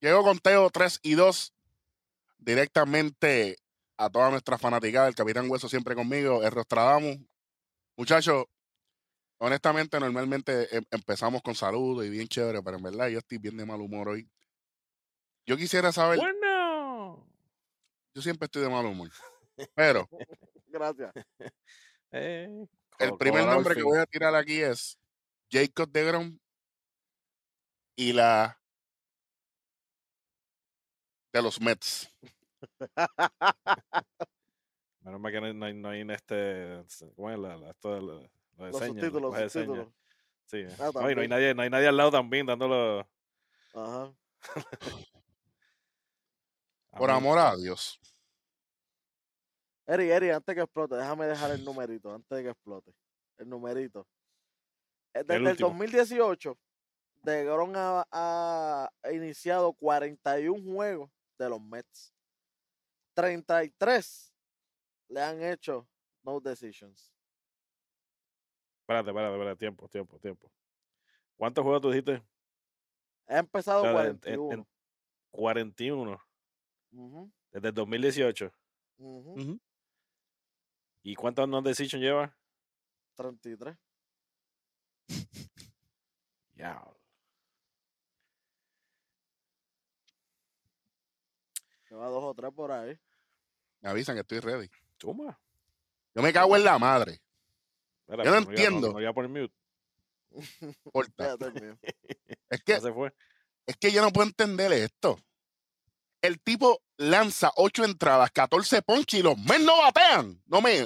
Llego con Teo 3 y 2 directamente a toda nuestra fanaticada. El Capitán Hueso siempre conmigo, el Rostradamus. Muchachos, honestamente, normalmente em- empezamos con saludos y bien chévere, pero en verdad yo estoy bien de mal humor hoy. Yo quisiera saber, Bueno. yo siempre estoy de mal humor, pero Gracias. Eh, el primer nombre que voy a tirar aquí es Jacob de Grom y la de los Mets. Menos mal que no hay, no hay, en este. ¿Cómo es la, la- esto de, la- de Los señas, el subtítulos, de subtítulos. Sí. Ah, no, y no hay nadie, no hay nadie al lado también dándolo. Ajá. Por amor a Dios. Eri, Eri, antes que explote, déjame dejar el numerito, antes de que explote. El numerito. Eh, Desde el, último. 2018, De Grom ha, ha iniciado 41 juegos de los Mets. 33 le han hecho no decisions. Espérate, espérate, espérate. Tiempo, tiempo, tiempo. ¿Cuántos juegos tú dijiste? Ha empezado Espérate, en- 41. en- 41. Ujú, Desde el 2018. ujú, Ujú. ¿Y cuántos non-decision lleva? 33. Ya. Lleva dos o tres por ahí. Me avisan que estoy ready. Toma. Yo me cago en la madre. Espera, Yo no entiendo. No, iba por mute. Porta. El. Es que Ya se fue. es que yo no puedo entender esto. El tipo lanza ocho entradas, 14 ponches y los men no batean. No me.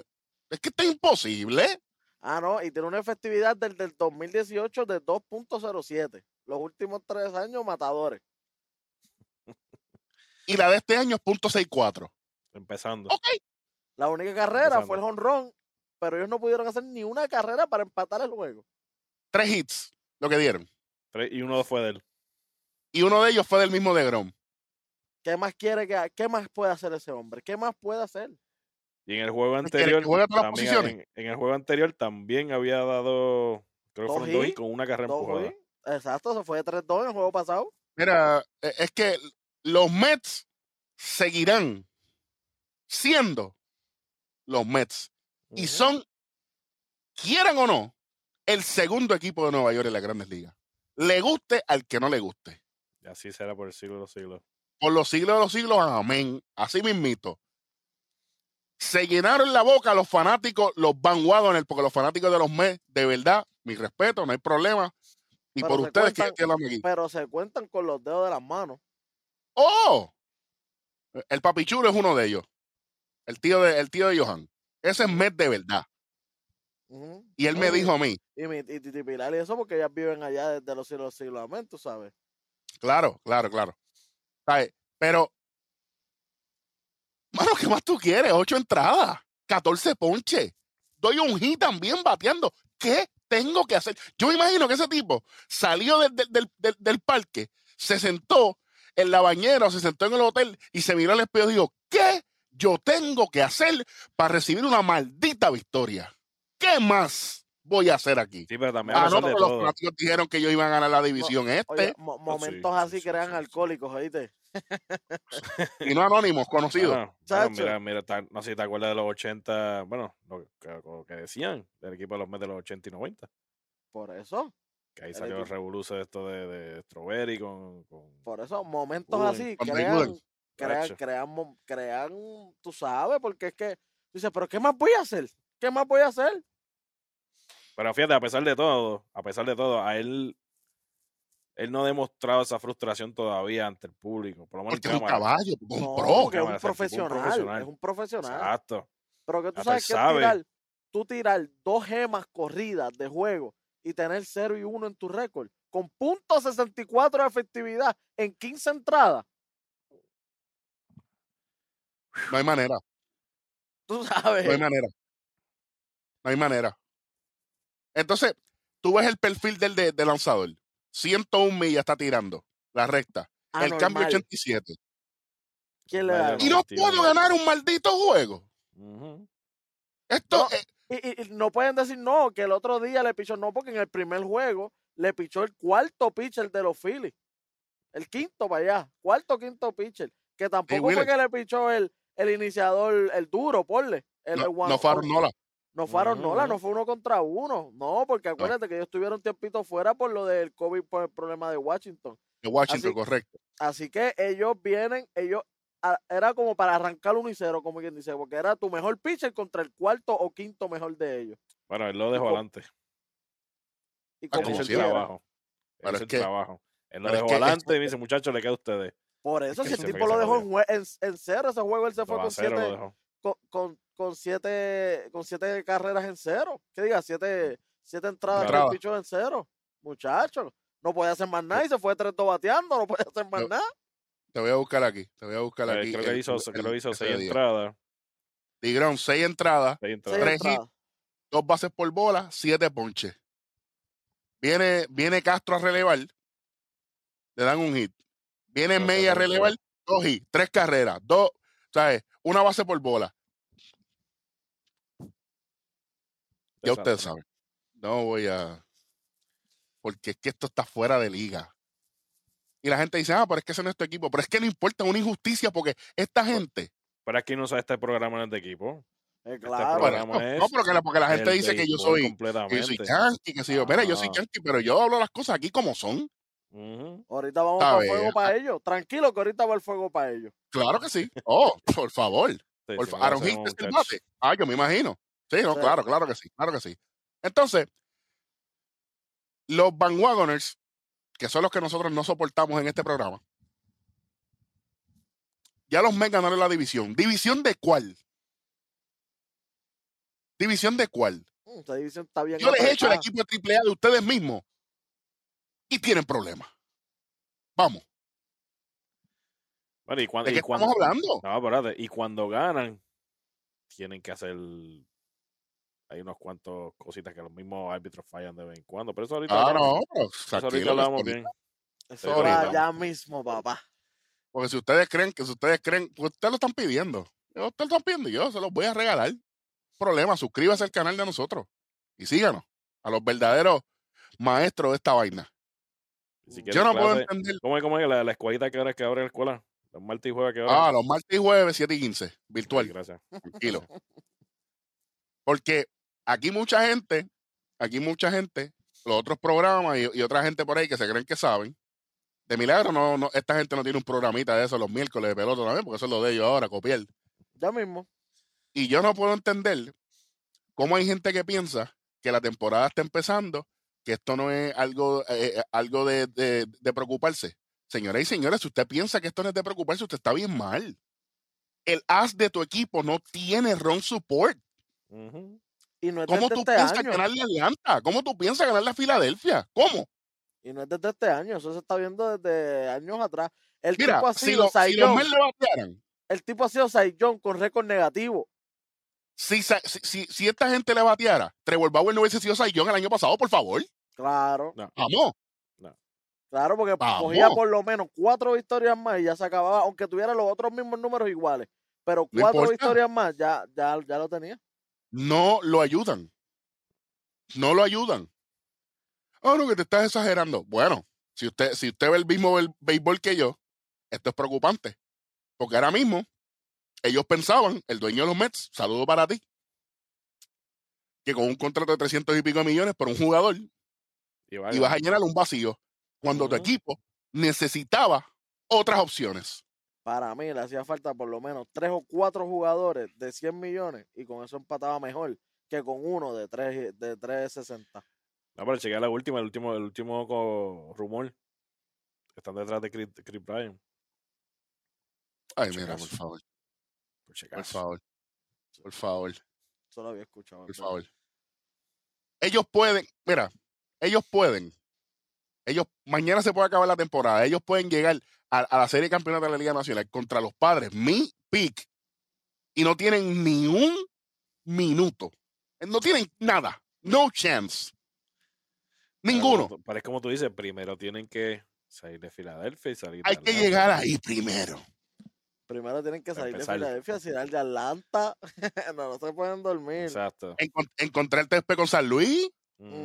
Es que esto es imposible. Ah, no, y tiene una efectividad del, del 2018 de 2.07. Los últimos tres años, matadores. Y la de este año es .64. Empezando. Ok. La única carrera fue el honrón, pero ellos no pudieron hacer ni una carrera para empatar el juego. Tres hits, lo que dieron. Tres- y uno fue de él. Y uno de ellos fue del mismo de Grom. ¿Qué más quiere que qué más puede hacer ese hombre? ¿Qué más puede hacer? Y en el juego ¿Quiere que anterior. también, en, en el juego anterior también había dado. Creo que fueron dos y con una carrera empujada. wins. Exacto, se fue de 3-2 en el juego pasado. Mira, eh, es que los Mets seguirán siendo los Mets. Y son, quieran o no, el segundo equipo de Nueva York en las grandes ligas. Le guste al que no le guste. Y así será por el siglo de los siglos. Por los siglos de los siglos, amén. Así mismito. Se llenaron la boca los fanáticos, los Van Wagoner, porque los fanáticos de los Mets, de verdad, mi respeto, no hay problema. Y Pero por ustedes que cuentan- que. Pero se cuentan con los dedos de las manos. ¡Oh! El papichulo es uno de ellos. El tío de, el tío de Johan. Ese es Met de verdad. Y él me Oye, dijo a mí, Y, mi, y y eso porque ellas viven allá desde los siglos de los siglos, sabes. claro, claro, claro. ¿Sabes? Pero, mano, ¿qué más tú quieres? Ocho entradas, 14 ponches. Doy un hit también bateando. ¿Qué tengo que hacer? Yo me imagino que ese tipo salió del, del- del- del- del parque, se sentó en la bañera o se sentó en el hotel y se miró al espejo y dijo, ¿qué yo tengo que hacer para recibir una maldita victoria? ¿Qué más voy a hacer aquí? Sí, pero también Ah, no, de pero los fanáticos dijeron que ellos iban a ganar la división este mo- sí, momentos sí, así sí, crean sí, sí. alcohólicos, ¿oíste? y no anónimos, conocidos. Chacho. mira, mira, no sé si te acuerdas de los 80, bueno, lo que, lo que decían del equipo de los Mets de los 80 y 90, Por eso, que ahí salió el revoluce de esto de, de Strawberry con, con por eso, momentos Uy, así crean, crean, crean, crean, tú sabes, porque es que, tú dices, pero ¿qué más voy a hacer? ¿Qué más voy a hacer? Pero fíjate, a pesar de todo, a pesar de todo, a él, él no ha demostrado esa frustración todavía ante el público. Por lo menos Porque es un caballo, un No, pro. porque es un profesional, profesional. es un profesional. Exacto. Pero que tú Hasta sabes que sabe. tirar, tú tirar dos gemas corridas de juego y tener 0 y 1 en tu récord con punto .64 de efectividad en 15 entradas. No hay manera, Tú sabes. no hay manera. No hay manera. Entonces, tú ves el perfil del de, de lanzador. 101 millas está tirando, la recta. El cambio Anormal. 87. ¿Quién le da? Y no 91. puedo ganar un maldito juego. Ujú. Esto, No. eh, Y, y- no pueden decir no, que el otro día le pichó no, porque en el primer juego le pichó el cuarto pitcher de los Phillies. El quinto para allá. Cuarto, quinto pitcher. Que tampoco fue que le pichó el, el iniciador, el duro, ponle. El, No, el one- no fueron Nola. No fueron Nola, no fue uno contra uno. No, porque acuérdate que ellos estuvieron un tiempito fuera por lo del COVID, por el problema de Washington. De Washington, Así- correcto. Así que ellos vienen, ellos era como para arrancar 1 y 0, como quien dice, porque era tu mejor pitcher contra el cuarto o quinto mejor de ellos. Bueno, él lo dejó adelante. Y Ah, como Él como hizo el trabajo. Él hizo es el que- trabajo. Él lo es dejó que adelante y me dice, muchachos, le queda a ustedes. Por eso, que si el tipo que lo dejó en, en, en cero, ese juego él se fue con siete, con, con, con siete, con siete carreras en cero. ¿Qué diga? Siete, siete entradas que pichó en cero. Muchacho, no podía hacer más nada y se fue 3-2 bateando, no podía hacer más No. nada. Te voy a buscar aquí. Te voy a buscar Eh, aquí. creo que el- hizo, el- creo hizo ese seis entradas. Tigrón, seis entradas, Seis entradas. Tres entradas. dos bases por bola, siete ponches. Viene, viene Castro a relevar, le dan un hit. Viene May a relevar, dos hits, tres carreras, dos, ¿sabes? Una base por bola. Ya ustedes saben. No voy a. Porque es que esto está fuera de liga. Y la gente dice, ah, pero es que ese no es tu equipo. Pero es que no importa, una injusticia porque esta gente. Pero aquí no sabe este programa en el de equipo. Eh, Este claro. Bueno, programa no, es no, porque, la, porque la gente dice que yo soy, que yo soy yankee, que si yo. Mira, yo soy yankee, pero yo hablo las cosas aquí como son. Ujú. Ahorita vamos para el fuego para ellos. Tranquilo que ahorita va el fuego para ellos. Claro que sí. Oh, por favor. Sí, Por sí, fa- no Aaron Hicks el bate. Ah, yo me imagino. Sí, no, Sí. claro, claro que sí, claro que sí. Entonces, los bandwagoners, que son los que nosotros no soportamos en este programa, ya los Mets ganaron la división. ¿División de cuál? ¿División de cuál? Mm, Esta división está bien Yo les he hecho el equipo de AAA de ustedes mismos y tienen problemas. Vamos, Bueno, y cuan- ¿de y qué cuando, estamos hablando? No, espérate. Y cuando ganan, tienen que hacer. Hay unos cuantos cositas que los mismos árbitros fallan de vez en cuando. Pero eso ahorita. Ah, hablamos. no, Eso ahorita hablamos bien. Eso no. ya mismo, papá. Porque si ustedes creen que si ustedes creen, pues ustedes lo están pidiendo. Yo- Ustedes lo están pidiendo y yo se los voy a regalar. Problema, suscríbase al canal de nosotros y síganos a los verdaderos maestros de esta vaina. Si Yo no puedo entender. ¿Cómo es, cómo es la, la escuelita que ahora que abre la escuela? Los martes y jueves que ahora. Ah, los martes y jueves, 7 y 15, virtual, Gracias. tranquilo. Porque aquí mucha gente, aquí mucha gente, los otros programas y, y otra gente por ahí que se creen que saben. De milagro, no, no, esta gente no tiene un programita de eso los miércoles de pelota también, porque eso es lo de ellos ahora, copiar. Ya mismo. Y yo no puedo entender cómo hay gente que piensa que la temporada está empezando, que esto no es algo, eh, eh, algo de, de- de preocuparse. Señoras y señores, si usted piensa que esto no es de preocuparse, usted está bien mal. El as de tu equipo no tiene run support. Y no es ¿Cómo desde tú este piensas año. ganarle a Atlanta? ¿Cómo tú piensas ganarle a Filadelfia? ¿Cómo? Y no es desde este año. Eso se está viendo desde años atrás. El Mira, tipo ha si, sido lo- si los batearan, El tipo ha sido Cy con récord negativo. si, si, si- si esta gente le bateara, Trevor Bauer no hubiese sido Cy el año pasado, por favor. Claro, Vamos. claro, porque Vamos. cogía por lo menos cuatro victorias más y ya se acababa, aunque tuviera los otros mismos números iguales. Pero cuatro victorias más, ya, ya, ya lo tenía. No lo ayudan. No lo ayudan. Ah, no, que te estás exagerando. Bueno, si usted, si usted ve el mismo béisbol que yo, esto es preocupante. Porque ahora mismo, ellos pensaban, el dueño de los Mets, saludo para ti, que con un contrato de 300 y pico de millones por un jugador, Y ibas a llenar un vacío cuando tu equipo necesitaba otras opciones. Para mí le hacía falta por lo menos tres o cuatro jugadores de 100 millones y con eso empataba mejor que con uno de tres de 360. No, pero chequea la última, el último, el último rumor. Están detrás de Chris, Chris Bryant. Ay, Por mira, por favor, Por por favor, por favor. Eso lo había escuchado. por favor. Ellos pueden, mira, ellos pueden. Ellos, mañana se puede acabar la temporada. Ellos pueden llegar a, a la serie de campeonato de la Liga Nacional contra los padres, mi pick, y no tienen ni un minuto. No tienen nada. No chance. Pero Ninguno. tú- Pero es como tú dices, primero tienen que salir de Filadelfia y salir de Hay que llegar ahí primero. Primero tienen que salir de. Filadelfia, ciudad de Atlanta. no, no se pueden dormir. Exacto. Encon- encontrar el TSP con San Luis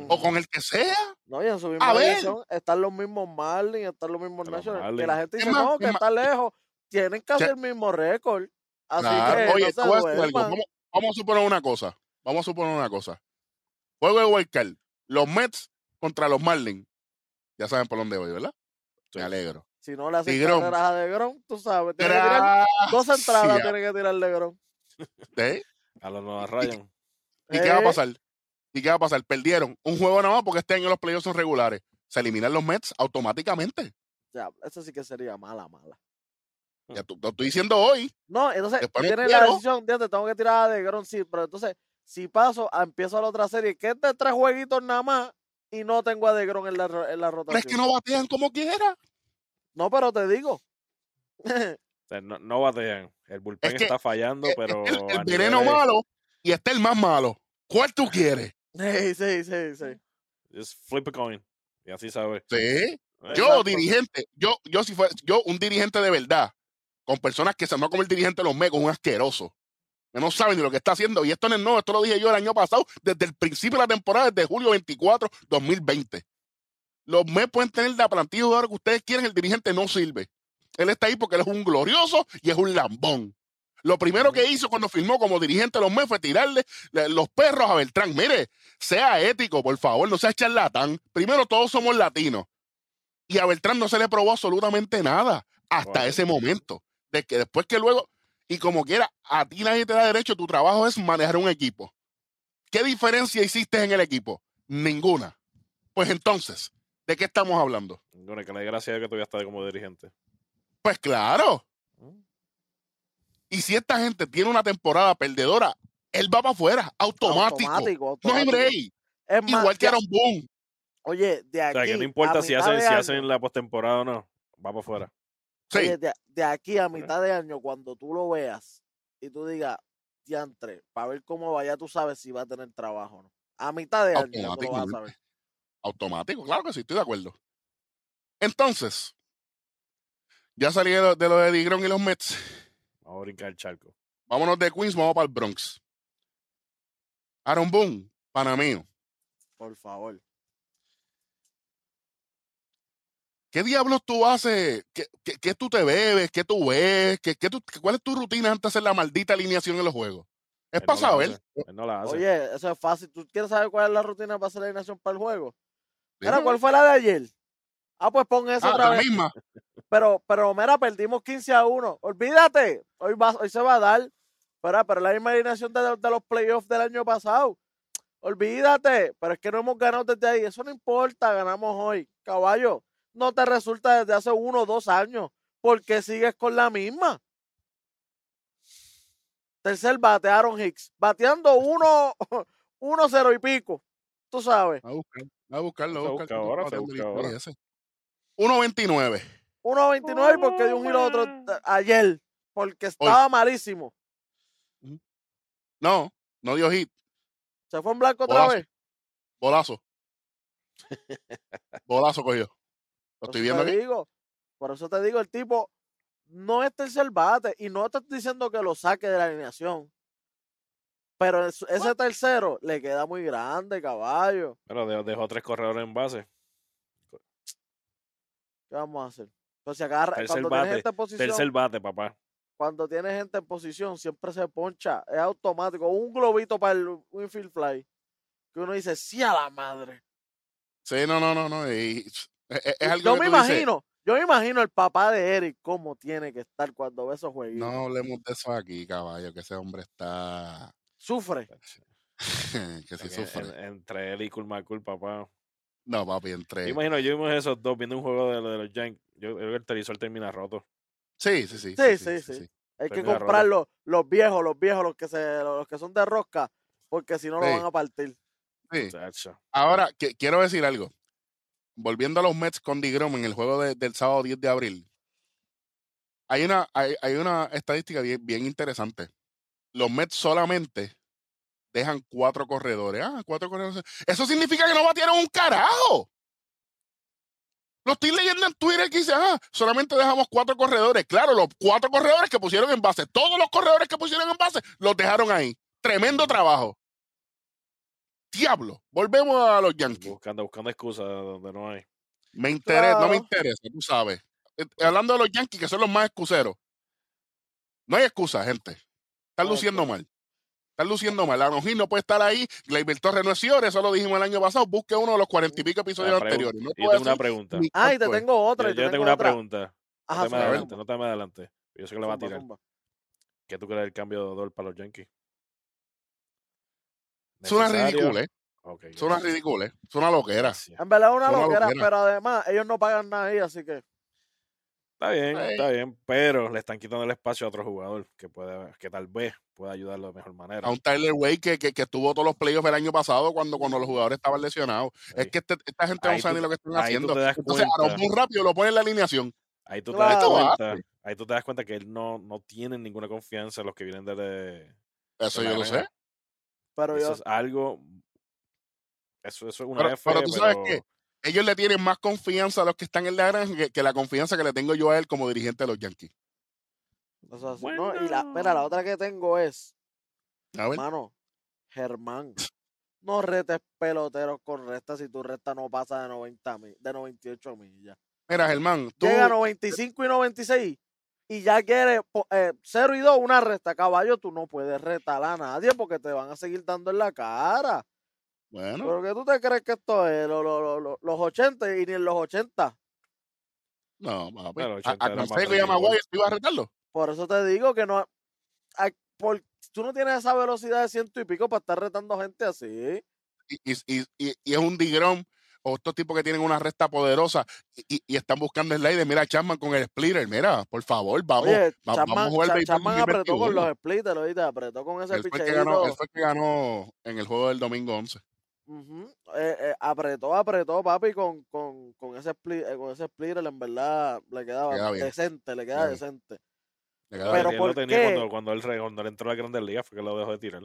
O con el que sea. No, y en su misma A ver. división están los mismos Marlins, están los mismos Nationals. Que la gente dice, más, no, que está lejos. Tienen casi Che- el mismo récord. Así Claro, que Oye, no algo. Vamos, vamos a suponer una cosa. Vamos a suponer una cosa. Juego de Wildcard. Los Mets contra los Marlins. Ya saben por dónde voy, ¿verdad? Me alegro. Si no le hacen carreras a DeGrom, tú sabes. Tiene que tirar dos entradas, tiene que tirar DeGrom. ¿Eh? A los Nueva Ryan. ¿Y qué va a Eh, pasar? ¿Y qué va a pasar? Perdieron un juego nada más porque este año los playoffs son regulares. Se eliminan los Mets automáticamente. Ya, eso sí que sería mala, mala. Ya tú- te estoy diciendo hoy. No, entonces Después me tienes la decisión, ¿entiendes? Tengo que tirar a DeGrom, sí, pero entonces, si paso, a- empiezo la otra serie, que es de tres jueguitos nada más, y no tengo a DeGrom en la, en la Pero rotación. es que no batean como quiera. No, pero te digo. No, no batean. El bullpen Es que, está fallando, Eh, pero. el, el a veneno malo y está el más malo. ¿Cuál tú quieres? Sí, sí, sí, sí. Just flip a coin. Y así sabes. Sí. Eh, Yo, dirigente, yo, yo si fuera, yo, un dirigente de verdad, con personas que se no como el dirigente de los Mets, un asqueroso. Que no saben ni lo que está haciendo. Y esto no es nuevo, esto lo dije yo el año pasado, desde el principio de la temporada, desde julio 24, 2020. Los Mets pueden tener la plantilla de jugadores que ustedes quieren, el dirigente no sirve. Él está ahí porque él es un glorioso y es un lambón. Lo primero que hizo cuando firmó como dirigente de los Mets fue tirarle le- los perros a Beltrán. Mire, sea ético, por favor, no sea charlatán. Primero, todos somos latinos. Y a Beltrán no se le probó absolutamente nada hasta Wow. ese momento. De que después que luego, y como quiera, a ti nadie te da derecho, tu trabajo es manejar un equipo. ¿Qué diferencia hiciste en el equipo? Ninguna. Pues entonces, ¿de qué estamos hablando? Bueno, que le dé gracias a Dios que todavía está como dirigente. Pues claro. Y si esta gente tiene una temporada perdedora, él va para afuera, automático. Automático, No hay automático. break. Es más, Igual que Aaron Boone. Oye, de O aquí. sea, que no importa a si mitad hacen, si la postemporada o no. Va para afuera. Sí. Oye, de, de aquí a mitad de año, cuando tú lo veas y tú digas, diantre, para ver cómo vaya, tú sabes si va a tener trabajo o no. A mitad de año ya tú lo vas a saber. Automático, claro que sí, estoy de acuerdo. Entonces, ya salí de lo de, lo de Digron y los Mets. Vamos a brincar el charco. Vámonos de Queens, vamos para el Bronx. Aaron Boone, pana mío. Por favor. ¿Qué diablos tú haces? ¿Qué, qué, qué tú te bebes? ¿Qué tú ves? ¿Qué, qué tú- ¿Cuál es tu rutina antes de hacer la maldita alineación en los juegos? Es para la saber. hace. Él no la hace. Oye, eso es fácil. ¿Tú quieres saber cuál es la rutina para hacer la alineación para el juego? Mira. ¿cuál fue la de ayer? Ah, pues pon eso Ah, otra la vez. misma. Pero, pero, mira, perdimos 15 a 1. Olvídate. Hoy, va, hoy se va a dar. Pero, pero la misma alineación de, de los playoffs del año pasado. Olvídate. Pero es que no hemos ganado desde ahí. Eso no importa. Ganamos hoy. Caballo, no te resulta desde hace uno o dos años. porque sigues con la misma? Tercer bate, Aaron Hicks. Bateando uno, uno cero y pico. Tú sabes. A buscar, a buscarlo, a busca buscar. ahora, ¿cuánto se está busca bateando ahora. ese? 1.29. 1.29 porque dio un giro otro eh, ayer. Porque estaba malísimo. No, no dio hit. Se fue en blanco otra vez. Bolazo. Bolazo cogió. Lo Por estoy eso viendo te aquí. digo, por eso te digo, el tipo no es tercer bate y no te estoy diciendo que lo saque de la alineación. Pero es- ese tercero le queda muy grande, caballo. Pero dejó, dejó tres corredores en base. ¿Qué vamos a hacer? Entonces, agarra, Tercer cuando tienes bate, gente en posición, Tercer bate, papá. cuando tienes gente en posición, siempre se poncha, es automático. Un globito para el Winfield Fly. Que uno dice, sí a la madre. Sí, no, no, no, no. y- es, es- es algo yo que me dices, imagino, yo me imagino el papá de Eric cómo tiene que estar cuando ve esos jueguitos. No hablemos de eso aquí, caballo, que ese hombre está. Sufre. que si En- sufre. en- entre él y Cool McCool, papá. No, papi, Yo entre. imagino, yo imagino esos dos viendo un juego de, de los Yankees. Yo creo que el televisor termina roto. Sí, sí, sí. Sí, sí, sí. Hay que Termina comprar los, los viejos, los viejos, los que se, los que son de rosca, porque si no lo van a partir. sí. Ahora, que- quiero decir algo. Volviendo a los Mets con DeGrom en el juego de- del sábado 10 de abril. Hay una, hay, hay una estadística bien, bien interesante. Los Mets solamente dejan cuatro corredores. Ah, cuatro corredores. Eso significa que no batieron un carajo. Lo estoy leyendo en Twitter que dice, ah, solamente dejamos cuatro corredores. Claro, los cuatro corredores que pusieron en base, todos los corredores que pusieron en base, los dejaron ahí. Tremendo trabajo. Diablo, volvemos a los Yankees. Buscando, buscando excusas donde no hay. Me interesa, no me interesa, tú sabes. Eh, Hablando de los Yankees, que son los más excuseros. No hay excusa, gente. Están No luciendo mal. Están luciendo mal. Anojín no puede estar ahí. Gleyber Torres no es Ciore, eso lo dijimos el año pasado. Busque uno de los cuarenta y pico episodios La pregunta- anteriores. No yo tengo una pregunta. Ah, y te tengo otra. Yo, te yo tengo tengo una otra. pregunta. Ajá, no te me adelante, no te me adelante. Yo sé que le va a tirar. zumba. ¿Qué tú crees del cambio de Odor para los Yankees? Es una ¿Necesario? ridícula, ¿eh? Ok, Es una gracias. ridícula, ¿eh? Es una loquera. En verdad es una Es una loquera, loquera. pero además ellos no pagan nada ahí, así que. Está bien, está bien, pero le están quitando el espacio a otro jugador que pueda, que tal vez pueda ayudarlo de mejor manera. A un Tyler Way que, que, que estuvo todos los playoffs el año pasado cuando, cuando los jugadores estaban lesionados. Es que este- esta gente Ahí no sabe tú- ni lo que están haciendo. Entonces, a cuenta. muy rápido lo ponen en la alineación. Ahí tú te das cuenta, ahí tú te das cuenta que él no, no tiene ninguna confianza en los que vienen de, de- Eso de yo lo sé. Pero Eso yo. es algo. Eso, eso es una Pero, F, pero tú sabes pero- que ellos le tienen más confianza a los que están en la granja que, que la confianza que le tengo yo a él como dirigente de los Yankees. o sea, no, y la, la otra que tengo es, A ver. mano, Germán. No retes peloteros con resta si tu resta no pasa de 90 mi- de 98 millas. Mira, Germán, tú. Llega a 95 y 96 y ya quiere po- eh, 0 y 2 una resta. Caballo, tú no puedes retar a nadie porque te van a seguir dando en la cara. Bueno, ¿Pero qué tú te crees que esto es? Lo- lo- lo- lo- los 80 y ni en los 80. no, papi. A, 80 a era más Canseco y a tranquilo. Maguire, ¿tú ibas a retarlo? Por eso te digo que no. hay- por- tú no tienes esa velocidad de ciento y pico para estar retando gente así. Y, y, y, y- y es un digrón o estos tipos que tienen una resta poderosa y, y- y están buscando slider. Mira, Chapman con el splitter. Mira, por favor, vamos. Oye, va- Chapman, vamos a jugar Chapman apretó con 2021. los splitters, ¿oíste? Apretó con ese Él fue, el que ganó, él pichadito. fue el que ganó en el juego del domingo 11. Ujú. Eh, eh, apretó, apretó, papi, con, con, con ese split, eh, con ese splitter, en verdad le quedaba Queda decente, le queda Queda bien. decente. Le queda Pero él bien. lo ¿por tenía qué? Cuando, cuando, él, re- cuando él entró a la Grandes Ligas fue que lo dejó de tirar.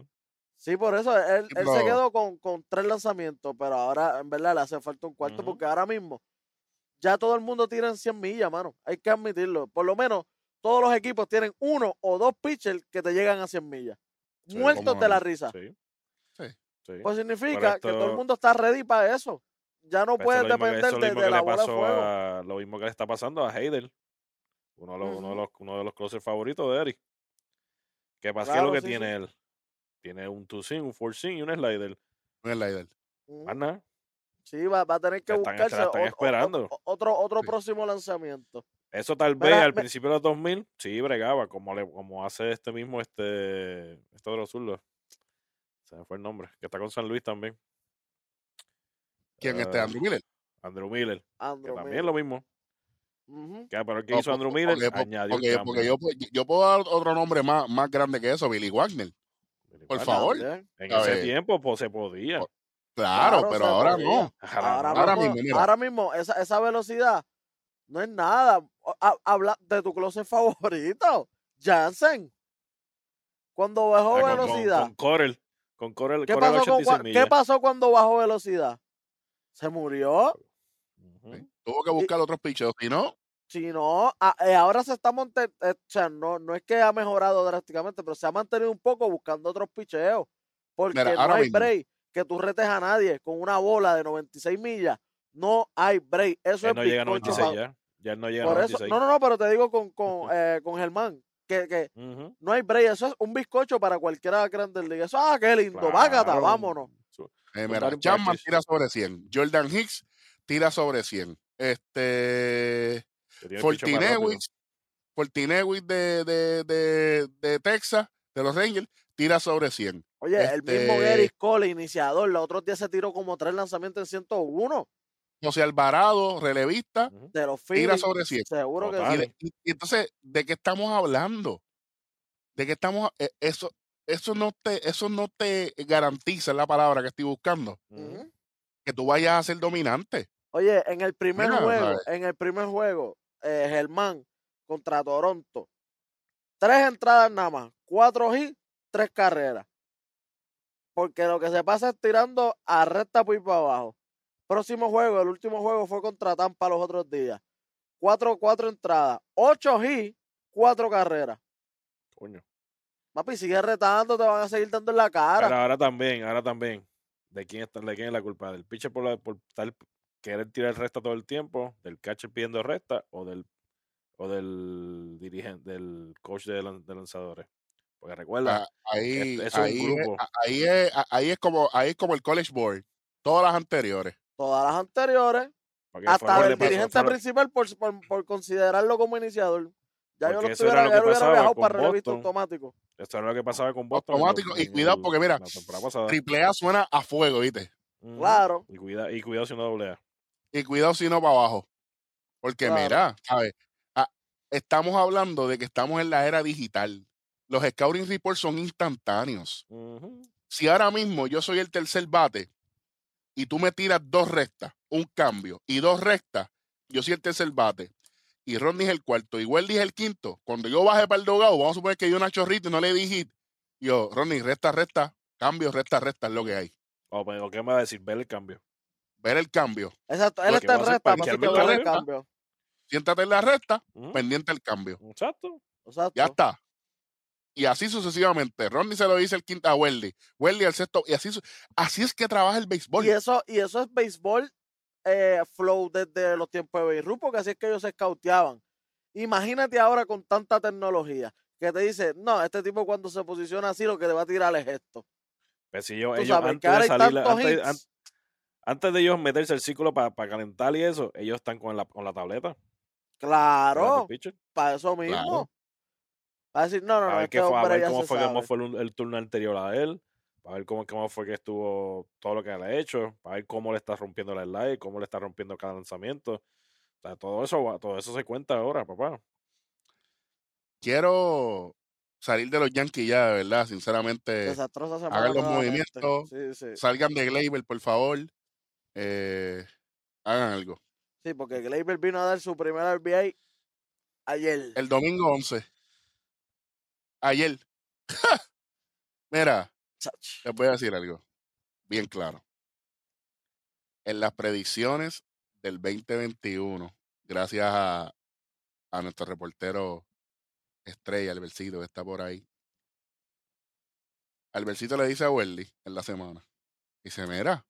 Sí, por eso él, Sí, él se quedó con, con tres lanzamientos, pero ahora en verdad le hace falta un cuarto porque ahora mismo ya todo el mundo tira en 100 millas, mano. Hay que admitirlo. Por lo menos todos los equipos tienen uno o dos pitchers que te llegan a 100 millas. Sí, Muertos de la risa. Sí. Sí. Pues significa que todo el esto- mundo está ready para eso. Ya no Pues puedes que- depender de, de que la bola de fuego. a- lo mismo que le está pasando a Heidel, uno de los, uno de los, uno de los closers favoritos de Eric. ¿Qué pasa? ¿Qué es Claro, lo que sí, tiene sí. él? Tiene un two sim, un four sim y un slider. Un slider. Ujú. Más nada. Sí, va, va a tener que están- buscarse están esperando. ot- otro, otro Sí. próximo lanzamiento. Eso tal vez Mira, al me- principio de los 2000, sí, bregaba, como, le, como hace este mismo, este, este otro zurdo. Se me fue el nombre, que está con San Luis también. ¿Quién este? Ah, Andrew Miller. Andrew Miller, que también Miller. lo mismo. Que, pero el que No, hizo Andrew Miller porque, añadió porque yo, yo puedo dar otro nombre más, más grande que eso, Billy Wagner. por favor. En ese tiempo pues, se podía. Por- Claro, Claro, pero ahora podía. no. Ahora Ahora, no. Ahora mismo, mismo, mira. ahora mismo, esa, esa velocidad no es nada. Habla de tu closet favorito, Jansen. Cuando bajó Ah, con- velocidad, Con, Corel. Con Corel, ¿qué, Corel pasó con 86 cua- millas. ¿qué pasó cuando bajó velocidad? Se murió. Tuvo que buscar otros picheos. Si no, Si no, a- eh, ahora se está montando, o sea, no, no es que ha mejorado drásticamente, pero se ha mantenido un poco buscando otros picheos. Porque Mira, no hay mismo. break que tú retes a nadie con una bola de 96 millas. No hay break. Eso Él es no llega a bizcocho 96 pa- ya. Ya él no llega a Por eso, 96. no, no, no, pero te digo con, con, eh, con Germán, que, que no hay break. Eso es un bizcocho para cualquiera de grandes ligas. Eso, ah, qué lindo, vágata, Claro. vámonos. Su- eh, mira, Chapman tira sobre 100. Jordan Hicks tira sobre 100. Este. Fortinewicz, Fortinewicz de, de, de, de Texas, de los Rangers, tira sobre 100. Oye, el mismo Este- Eric Cole, iniciador, los otros días se tiró como tres lanzamientos en 101 José Alvarado, relevista, de los tira Phillies. sobre 100. Seguro que. Y, sí. de- y- y entonces, ¿de qué estamos hablando? ¿De qué estamos? eh, Eso, eso, no te, eso no te garantiza es la palabra que estoy buscando, que tú vayas a ser dominante. Oye, en el primer Mira, juego, en el primer juego, eh, Germán contra Toronto, tres entradas nada más, cuatro hits, tres carreras. Porque lo que se pasa es tirando a recta por ir para abajo. Próximo juego, el último juego fue contra Tampa los otros días. Cuatro, cuatro entradas, ocho hits, cuatro carreras. Coño. Papi, sigue retando, te van a seguir dando en la Pero cara. ahora también, ahora también. ¿de quién, está, ¿de quién es la culpa? ¿Del pitcher por, la- por estar- querer tirar recta todo el tiempo? ¿Del catcher pidiendo recta? ¿O del o del dirigente, del coach de, lan- de lanzadores? Porque recuerda, Ah, ahí, es ahí, es, grupo. a- ahí, es, a- ahí es como ahí es como el college board. Todas las anteriores. Todas las anteriores, hasta el pasó, dirigente principal por, por, por considerarlo como iniciador. Ya yo lo estuviera, lo que hubiera viajado para Boston. automático. Esto era lo que pasaba con Boston. Automático. Y cuidado, porque mira. Triple A suena a fuego, ¿viste? Claro. Y cuidado, y cuidado si no doble A. Y cuidado si no para abajo. Porque Claro. mira, ¿sabes? Ah, estamos hablando de que estamos en la era digital. Los scouting reports son instantáneos. Si ahora mismo yo soy el tercer bate y tú me tiras dos rectas, un cambio y dos rectas, yo soy el tercer bate y Rodney es el cuarto y Weldy es el quinto. Cuando yo baje para el dogado, vamos a suponer que yo una chorrita y no le di hit. Yo, Rodney, recta, recta, cambio, recta, recta, es lo que hay. O, pues, o qué me va a decir, ver el cambio. Ver el cambio. Exacto, él está en recta, que la el recta. cambio. Siéntate en la recta, pendiente el cambio. Exacto. Exacto. Ya está. Y así sucesivamente. Rodney se lo dice el quinto a Weldy. Weldy al sexto. Y así, así es que trabaja el béisbol. Y eso, y eso es béisbol eh, flow desde los tiempos de Beirut, porque así es que ellos se escauteaban. Imagínate ahora con tanta tecnología que te dice, no, este tipo cuando se posiciona así lo que le va a tirar es esto. Pues si ellos sabes que antes de salir, antes, hits. an- antes de ellos meterse el círculo para calentar y eso, ellos están con la, con la tableta. Claro, para eso mismo. Claro. Para decir, no, no, Para no, ver, este qué fue, a ver cómo fue, cómo fue el, el turno anterior a él, para ver cómo, cómo fue que estuvo todo lo que le ha hecho, para ver cómo le está rompiendo la slide, cómo le está rompiendo cada lanzamiento. O sea, todo eso, todo eso se cuenta ahora, papá. Quiero salir de los Yankees ya, de verdad, sinceramente. Hagan los movimientos. Sí, sí. Salgan de Gleyber, por favor. Eh, hagan algo. Sí, porque Gleyber vino a dar su primer RBI ayer. El domingo 11. Ayer. Mira, les voy a decir algo. Bien claro. En las predicciones del 2021, gracias a, a nuestro reportero estrella, Albercito, que está por ahí. Albercito le dice a Welly en la semana. Dice, mira,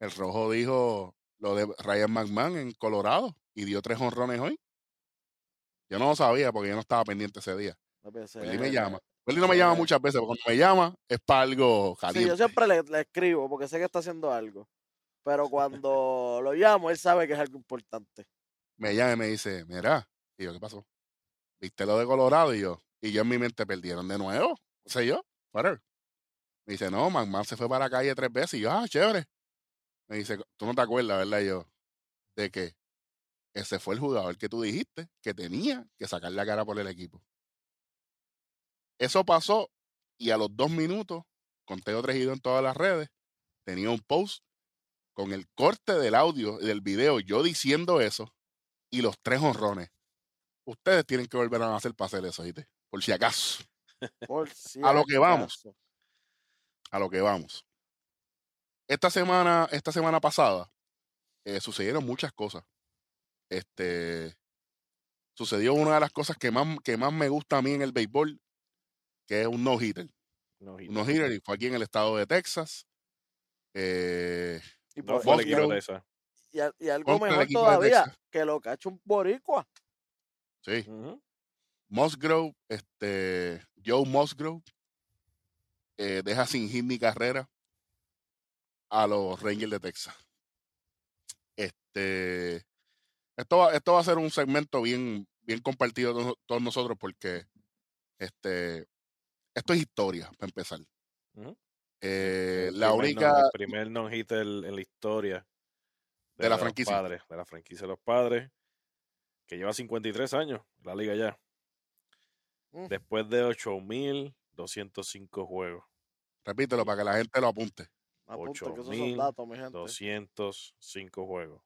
el rojo dijo lo de Ryan McMahon en Colorado y dio tres honrones hoy. Yo no lo sabía porque yo no estaba pendiente ese día. No pensé. Welly me llama. Welly no me llama sí. muchas veces, pero cuando me llama es para algo Sí, caliente. yo siempre le, le escribo porque sé que está haciendo algo. Pero cuando lo llamo, él sabe que es algo importante. me llama y me dice, mira, y yo, ¿qué pasó? ¿Viste lo de Colorado? Y yo, y yo en mi mente perdieron de nuevo, no sé yo, whatever. Me dice, no, McMahon se fue para la calle tres veces. Y yo, ah, chévere. Me dice, tú no te acuerdas, ¿verdad? Y yo, de que ese fue el jugador que tú dijiste que tenía que sacar la cara por el equipo. Eso pasó y a los dos minutos, conteo tregido en todas las redes, tenía un post con el corte del audio y del video, yo diciendo eso, y los tres honrones. Ustedes tienen que volver a hacer para hacer eso, ¿viste? Por si acaso, Por si A lo que vamos. a lo que vamos. Esta semana, esta semana pasada, eh, sucedieron muchas cosas. Este sucedió una de las cosas que más, que más me gusta a mí en el béisbol, que es un no-hitter. No, Un no-hitter, y fue aquí en el estado de Texas. Eh, Y, por- fue el Musgrove. equipo de esa. y, a- y algo mejor todavía, que lo cacho un boricua. sí, Ujú. Musgrove, este, Joe Musgrove, eh, deja sin hit ni carrera a los Rangers de Texas. Este, esto va, esto va a ser un segmento bien, bien compartido todos nosotros porque este, esto es historia, para empezar. Eh, El la única, no- el primer no-hitter en la historia De la los franquicia. Padres, de la franquicia de los padres, que lleva 53 años, la liga ya. Mm. Después de 8.205 juegos. repítelo para que la gente lo apunte. Apunta que esos son 8.000, datos, mi gente. 205 juegos.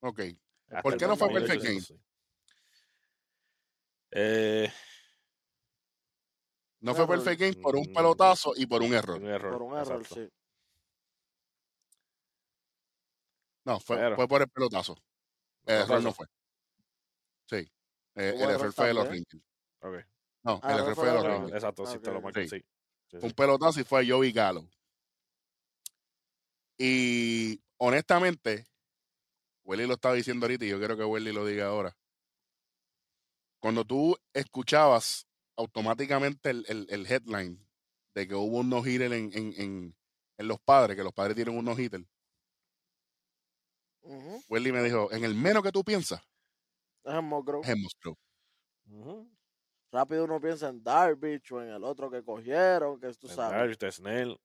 Ok. Hasta ¿Por qué no fue 2008, perfect game? Eh, No fue Error. perfect game por un Mm. pelotazo y por un error. un error. Por un error, exacto. sí. No, fue, Pero- fue por el pelotazo. El error no fue. Sí. Eh, el error fue de los. Rangers. Ok. No, Ah, el error fue de los Rangers. exacto, sí, te lo marqué, Sí. sí. Un pelotazo y fue Joey Gallo. Y honestamente, Welly lo estaba diciendo ahorita y yo quiero que Welly lo diga ahora. Cuando tú escuchabas automáticamente el, el- el headline de que hubo un no-hitter en, en, en, en los padres, que los padres tienen un no-hitter, Ujú. Welly me dijo, en el menos que tú piensas, Es en Musgrove. es en Musgrove. Ujú. Rápido uno piensa en Darvish o en el otro que cogieron, que tú sabes. Darvish, está Snell,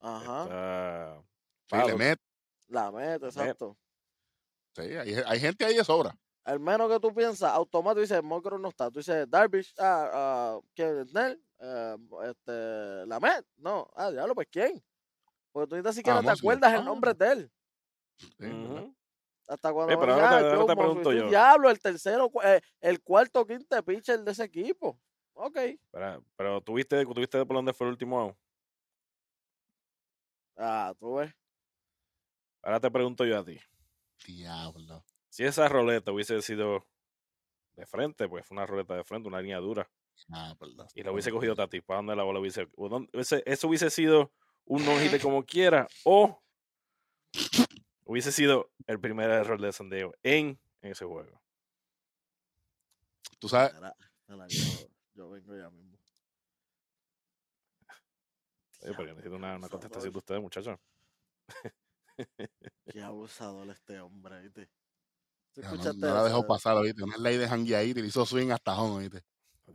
Ajá. está Sí, le Pablo. met- La meta, exacto. sí, hay, hay gente ahí de sobra. El menos que tú piensas, automático dices, Musgrove no está. Tú dices Darvish, ah, ah, ¿quién? Snell, eh, este, Lamet. No, ah, diablo, pues ¿quién? Porque tú ni tan siquiera te Musgrove. acuerdas el Ah. nombre de él. Hasta cuando Eh, pero ahora te- "Ah, ahora te Musgrove", pregunto yo. Diablo, el tercero, eh, el cuarto, quinto pitcher de ese equipo. Ok. Pero, pero tuviste, tuviste por dónde fue el último out. Ah, tú ves. Ahora te pregunto yo a ti. Diablo. Si esa roleta hubiese sido de frente, pues fue una roleta de frente, una línea dura, Ah, verdad. y la hubiese cogido Tati, ¿para dónde la bola hubiese, eso hubiese sido un no como quiera, o hubiese sido el primer error de San Diego en, en ese juego. Tú sabes, yo, yo vengo ya mismo. Oye, yo necesito una, una contestación de ustedes, muchachos. Qué abusador este hombre, ¿viste? ¿Tú no, no, escuchaste no la dejó pasar, ¿oíste? No es ley de jangueadita, le hizo swing hasta home, ¿oíste?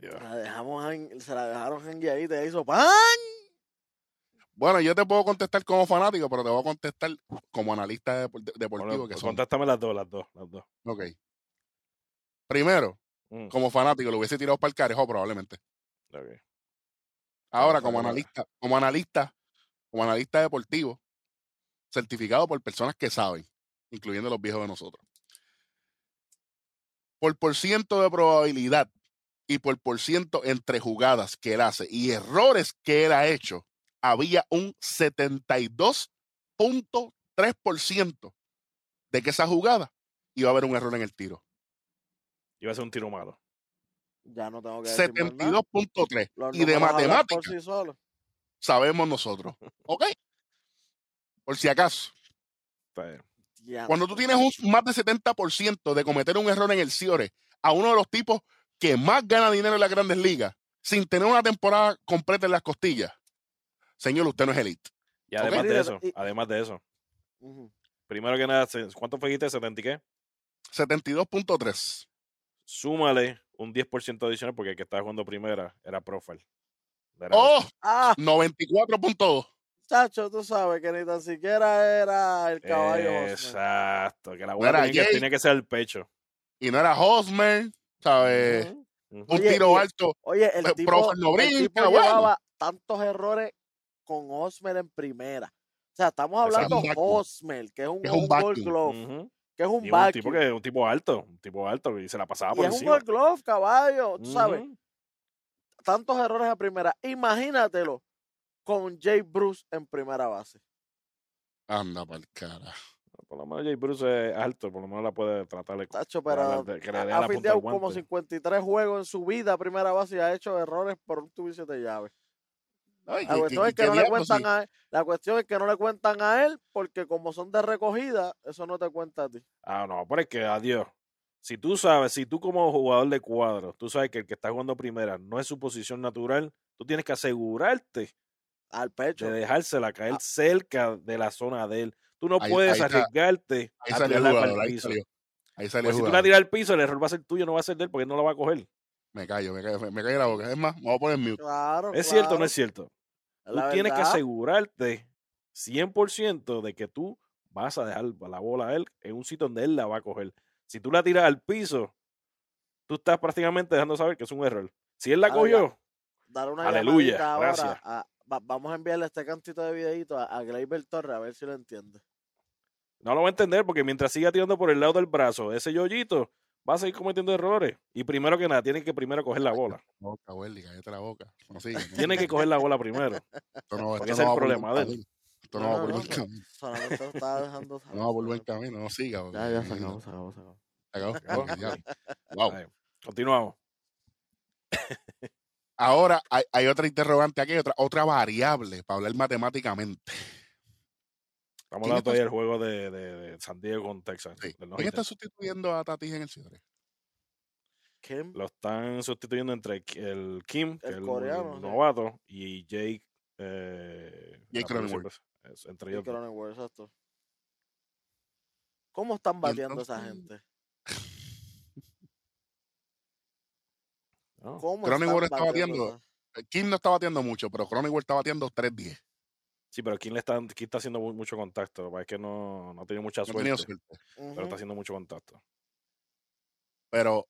La dejamos se la dejaron en y te hizo ¡pan! Bueno, yo te puedo contestar como fanático, pero te voy a contestar como analista de- de- deportivo Bueno, que pues son. contástame las dos, las dos, las dos. Ok. Primero, Mm, como fanático, lo hubiese tirado para el carejo probablemente. ok. Ahora, como analista, como analista, como analista deportivo, certificado por personas que saben, incluyendo los viejos de nosotros. Por por ciento de probabilidad y por por ciento entre jugadas que él hace y errores que él ha hecho, había un 72.3% de que esa jugada iba a haber un error en el tiro. Iba a ser un tiro malo. Ya no tengo que decir más nada. 72.3. Los Y de números hablan matemática por sí solos. sabemos nosotros. ¿Ok? Por si acaso. Está bien. Cuando tú tienes un más de 70% de cometer un error en el Ciore a uno de los tipos que más gana dinero en las grandes ligas, sin tener una temporada completa en las costillas, señor, usted no es elite. Y además de eso, además de eso, primero que nada, ¿cuánto fue dijiste? ¿70 y qué? 72.3. Súmale un 10% adicional porque el que estaba jugando primera era Profile. Era ¡Oh! Ah, 94.2. chacho, tú sabes que ni tan siquiera era el caballo. Osmer. Exacto, que la No era tenía que, tenía que ser el pecho. Y no era Hosmer, ¿sabes? Un Oye, tiro alto. Oye, el Eh, tipo, no el tipo brinca, bueno. llevaba tantos errores con Osmer en primera. O sea, estamos hablando un de vacuum. Osmer, que es un, Es un un gold vacuum. glove, que es un Y un tipo que un tipo alto, un tipo alto y se la pasaba Y por es un encima. gold glove, caballo, tú sabes. Tantos errores en primera. Imagínatelo con Jay Bruce en primera base. Anda para el cara. Por lo menos Jay Bruce es alto, por lo menos la puede tratar de Tacho, Para pero la- que le ha, dé ha la punta fildeado del como guante. 53 juegos en su vida a primera base y ha hecho errores por un siete llaves. Ay, La ¿qué- cuestión es que no le cuentan sí? a él. La cuestión es que no le cuentan a él porque como son de recogida, eso no te cuenta a ti. Ah, no, pero es que adiós. Si tú sabes, si tú como jugador de cuadro, tú sabes que el que está jugando primera no es su posición natural, tú tienes que asegurarte Al pecho. de dejársela caer Ah. cerca de la zona de él. Tú no Ahí- puedes ahí arriesgarte Ahí a tirarla para el ahí piso. salió. Ahí salió Porque el si tú la tiras al piso, el error va a ser tuyo, no va a ser de él porque él no la va a coger. Me callo, me callo, me callo la boca. Es más, me voy a poner mute. Claro, ¿Es cierto o no es cierto? Tú tienes que asegurarte 100% de que tú vas a dejar la bola a él en un sitio donde él la va a coger. Si tú la tiras al piso, tú estás prácticamente dejando saber que es un error. Si él la Ahora, cogió, Dar una Aleluya, gracias. a- va- vamos a enviarle este cantito de videito a, a Gleyber Torres a ver si lo entiende. no lo va a entender porque mientras siga tirando por el lado del brazo, ese yoyito va a seguir cometiendo errores. Y primero que nada, tiene que primero coger la bola. Boca, Welly, cállate la boca. No sigue, no Tiene que coger la bola primero. Esto no, porque esto ese es el problema de él. camino. Esto no va por buen no, camino. Solamente dejando. No va por buen camino, no siga. porque- Ya, ya se acabó, se acabó, se acabó. Se acabó. Ok, ya. Wow. Ahí, Continuamos. Ahora hay, hay otra interrogante aquí, otra, otra variable para hablar matemáticamente. Estamos ¿Quién hablando del juego de, de- de San Diego con Texas. Sí. ¿Quién está sustituyendo a Tatis en el cierre? Kim, Lo están sustituyendo entre el Kim, que El el coreano, sí. novato, y Jake. Eh, Jake Cronenworth. entre y ellos. exacto. ¿Cómo están bateando esa entonces- gente? ¿No? ¿Cómo Cronenworth está bateando. Eh, Kim no está bateando mucho, pero Cronenworth está bateando 3-10. Sí, pero Kim le está, Kim está haciendo mu- mucho contacto. Lo que pasa Es que no, no ha tenido mucha No ha suerte, tenido suerte. pero está haciendo mucho contacto. Pero,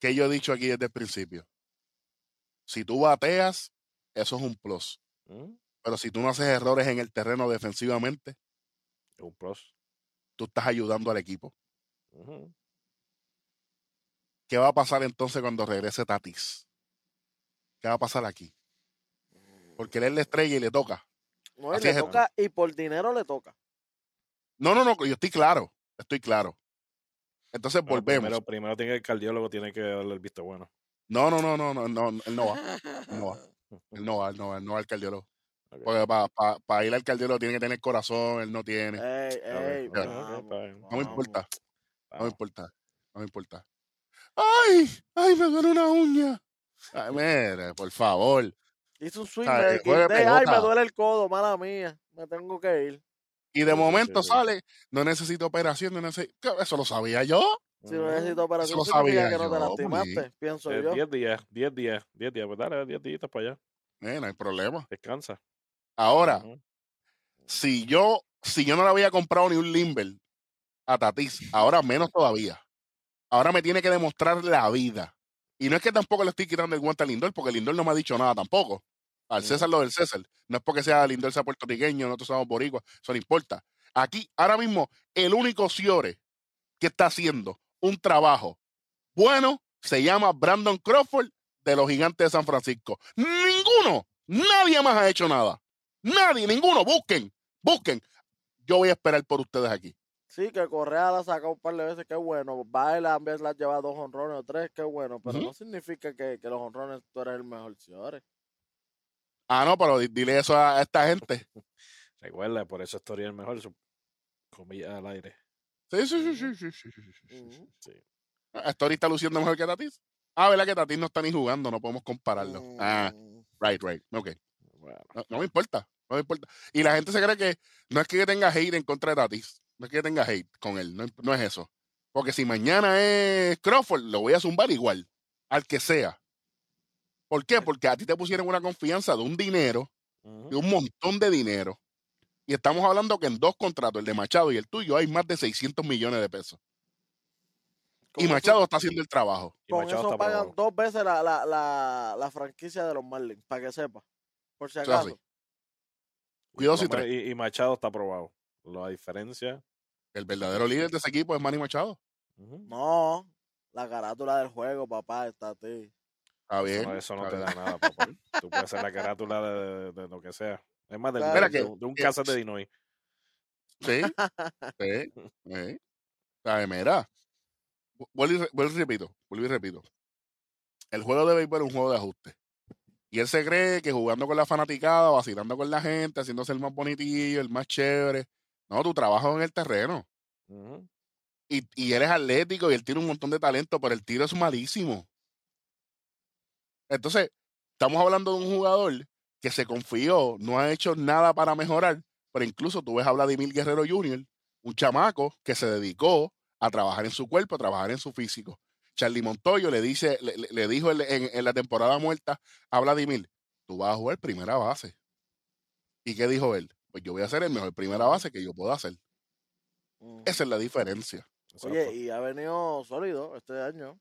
que yo he dicho aquí desde el principio? Si tú bateas, eso es un plus. ¿Mm? Pero si tú no haces errores en el terreno defensivamente, Es un plus. tú estás ayudando al equipo. Ujú. ¿Qué va a pasar entonces cuando regrese Tatis? ¿Qué va a pasar aquí? Porque él es la estrella y le toca. No, y le es esto. toca, y por dinero le toca. No, no, no, yo estoy claro. Estoy claro. Entonces Bueno, volvemos. Primero, primero tiene que el cardiólogo tiene que darle el visto bueno. No, no, no, no, no, no, él no va. No va. Él no va, él no va, él no va al cardiólogo. Porque para ir al cardiólogo tiene que tener corazón, él no tiene. Ey, ey. No me vamos. importa, no me importa, no me importa. ¡Ay! ¡Ay, me duele una uña! Ay, mire, por favor. Hizo un swing de quité, Ay, me duele el codo, mala mía. Me tengo que ir. Y de Sí, momento sí, sale, no necesito operación, no necesito... Eso lo sabía yo. Si no necesito operación, lo significa sabía que no te yo, lastimaste, pienso Eh, yo. 10 días, 10 días, 10 días. Pues dale, 10 días para allá. Eh, no hay problema. Descansa. Ahora, Ujú. si yo, si yo no le había comprado ni un Limber a Tatis, ahora menos todavía. Ahora me tiene que demostrar la vida. Y no es que tampoco le estoy quitando el guante a Lindor, porque Lindor no me ha dicho nada tampoco. Al. César lo del César. No es porque sea Lindor sea puertorriqueño, nosotros somos boricuas, eso no importa. Aquí, ahora mismo, el único Ciore que está haciendo un trabajo bueno se llama Brandon Crawford de los Gigantes de San Francisco. Ninguno, nadie más ha hecho nada. Nadie, ninguno. Busquen, busquen. Yo voy a esperar por ustedes aquí. Sí, que Correa la ha un par de veces, qué bueno. Baila a veces la ha llevado dos honrones o tres, qué bueno. Pero no significa que, que los honrones tú eres el mejor, señores. Ah, no, pero dile eso a esta gente. Recuerda, por eso estoy el mejor, comida al aire. Sí, sí, sí, sí, sí, sí, sí, uh sí. Story está luciendo mejor que Tatis. Ah, ¿verdad que Tatis no está ni jugando? No podemos compararlo. Ah, mm. right, right. Ok. Bueno. No, no, me importa, no me importa. Y la gente se cree que no es que tenga hate en contra de Tatis. No es que tenga hate con él. No, no es eso. Porque si mañana es Crawford, lo voy a zumbar igual. Al que sea. ¿Por qué? Porque a ti te pusieron una confianza de un dinero, de un montón de dinero. Y estamos hablando que en dos contratos, el de Machado y el tuyo, hay más de 600 millones de pesos. Y Machado está haciendo el trabajo. Con Machado eso pagan dos veces la, la, la, la franquicia de los Marlins, para que sepa. Por si acaso. Cuidado si y, y Machado está aprobado. La diferencia. El verdadero líder de ese equipo es Manny Machado. No, la carátula del juego, papá, está a ti. Está bien. Eso no, eso no está te bien. da nada, papá. Tú puedes ser la carátula de, de- de lo que sea. Es más, del- Claro. De, que- de- de un que- cassette de Dinoy. Sí, sí, sí. Ay, mira. Vu- Vuelvo y, vuelvo y repito, vuelvo y repito. El juego de béisbol es un juego de ajuste. Y él se cree que jugando con la fanaticada, vacilando con la gente, haciéndose el más bonitillo, el más chévere. No, tu trabajo en el terreno. Y, y él es atlético y él tiene un montón de talento, pero el tiro es malísimo. Entonces, estamos hablando de un jugador que se confió, no ha hecho nada para mejorar, pero incluso tú ves a Vladimir Guerrero Jr., un chamaco que se dedicó a trabajar en su cuerpo, a trabajar en su físico. Charlie Montoyo le dice, le, le- le dijo en, en- en la temporada muerta a Vladimir, tú vas a jugar primera base. ¿Y qué dijo él? Pues yo voy a ser el mejor primera base que yo pueda hacer. Mm. Esa es la diferencia. Oye, Exacto. y ha venido sólido este año.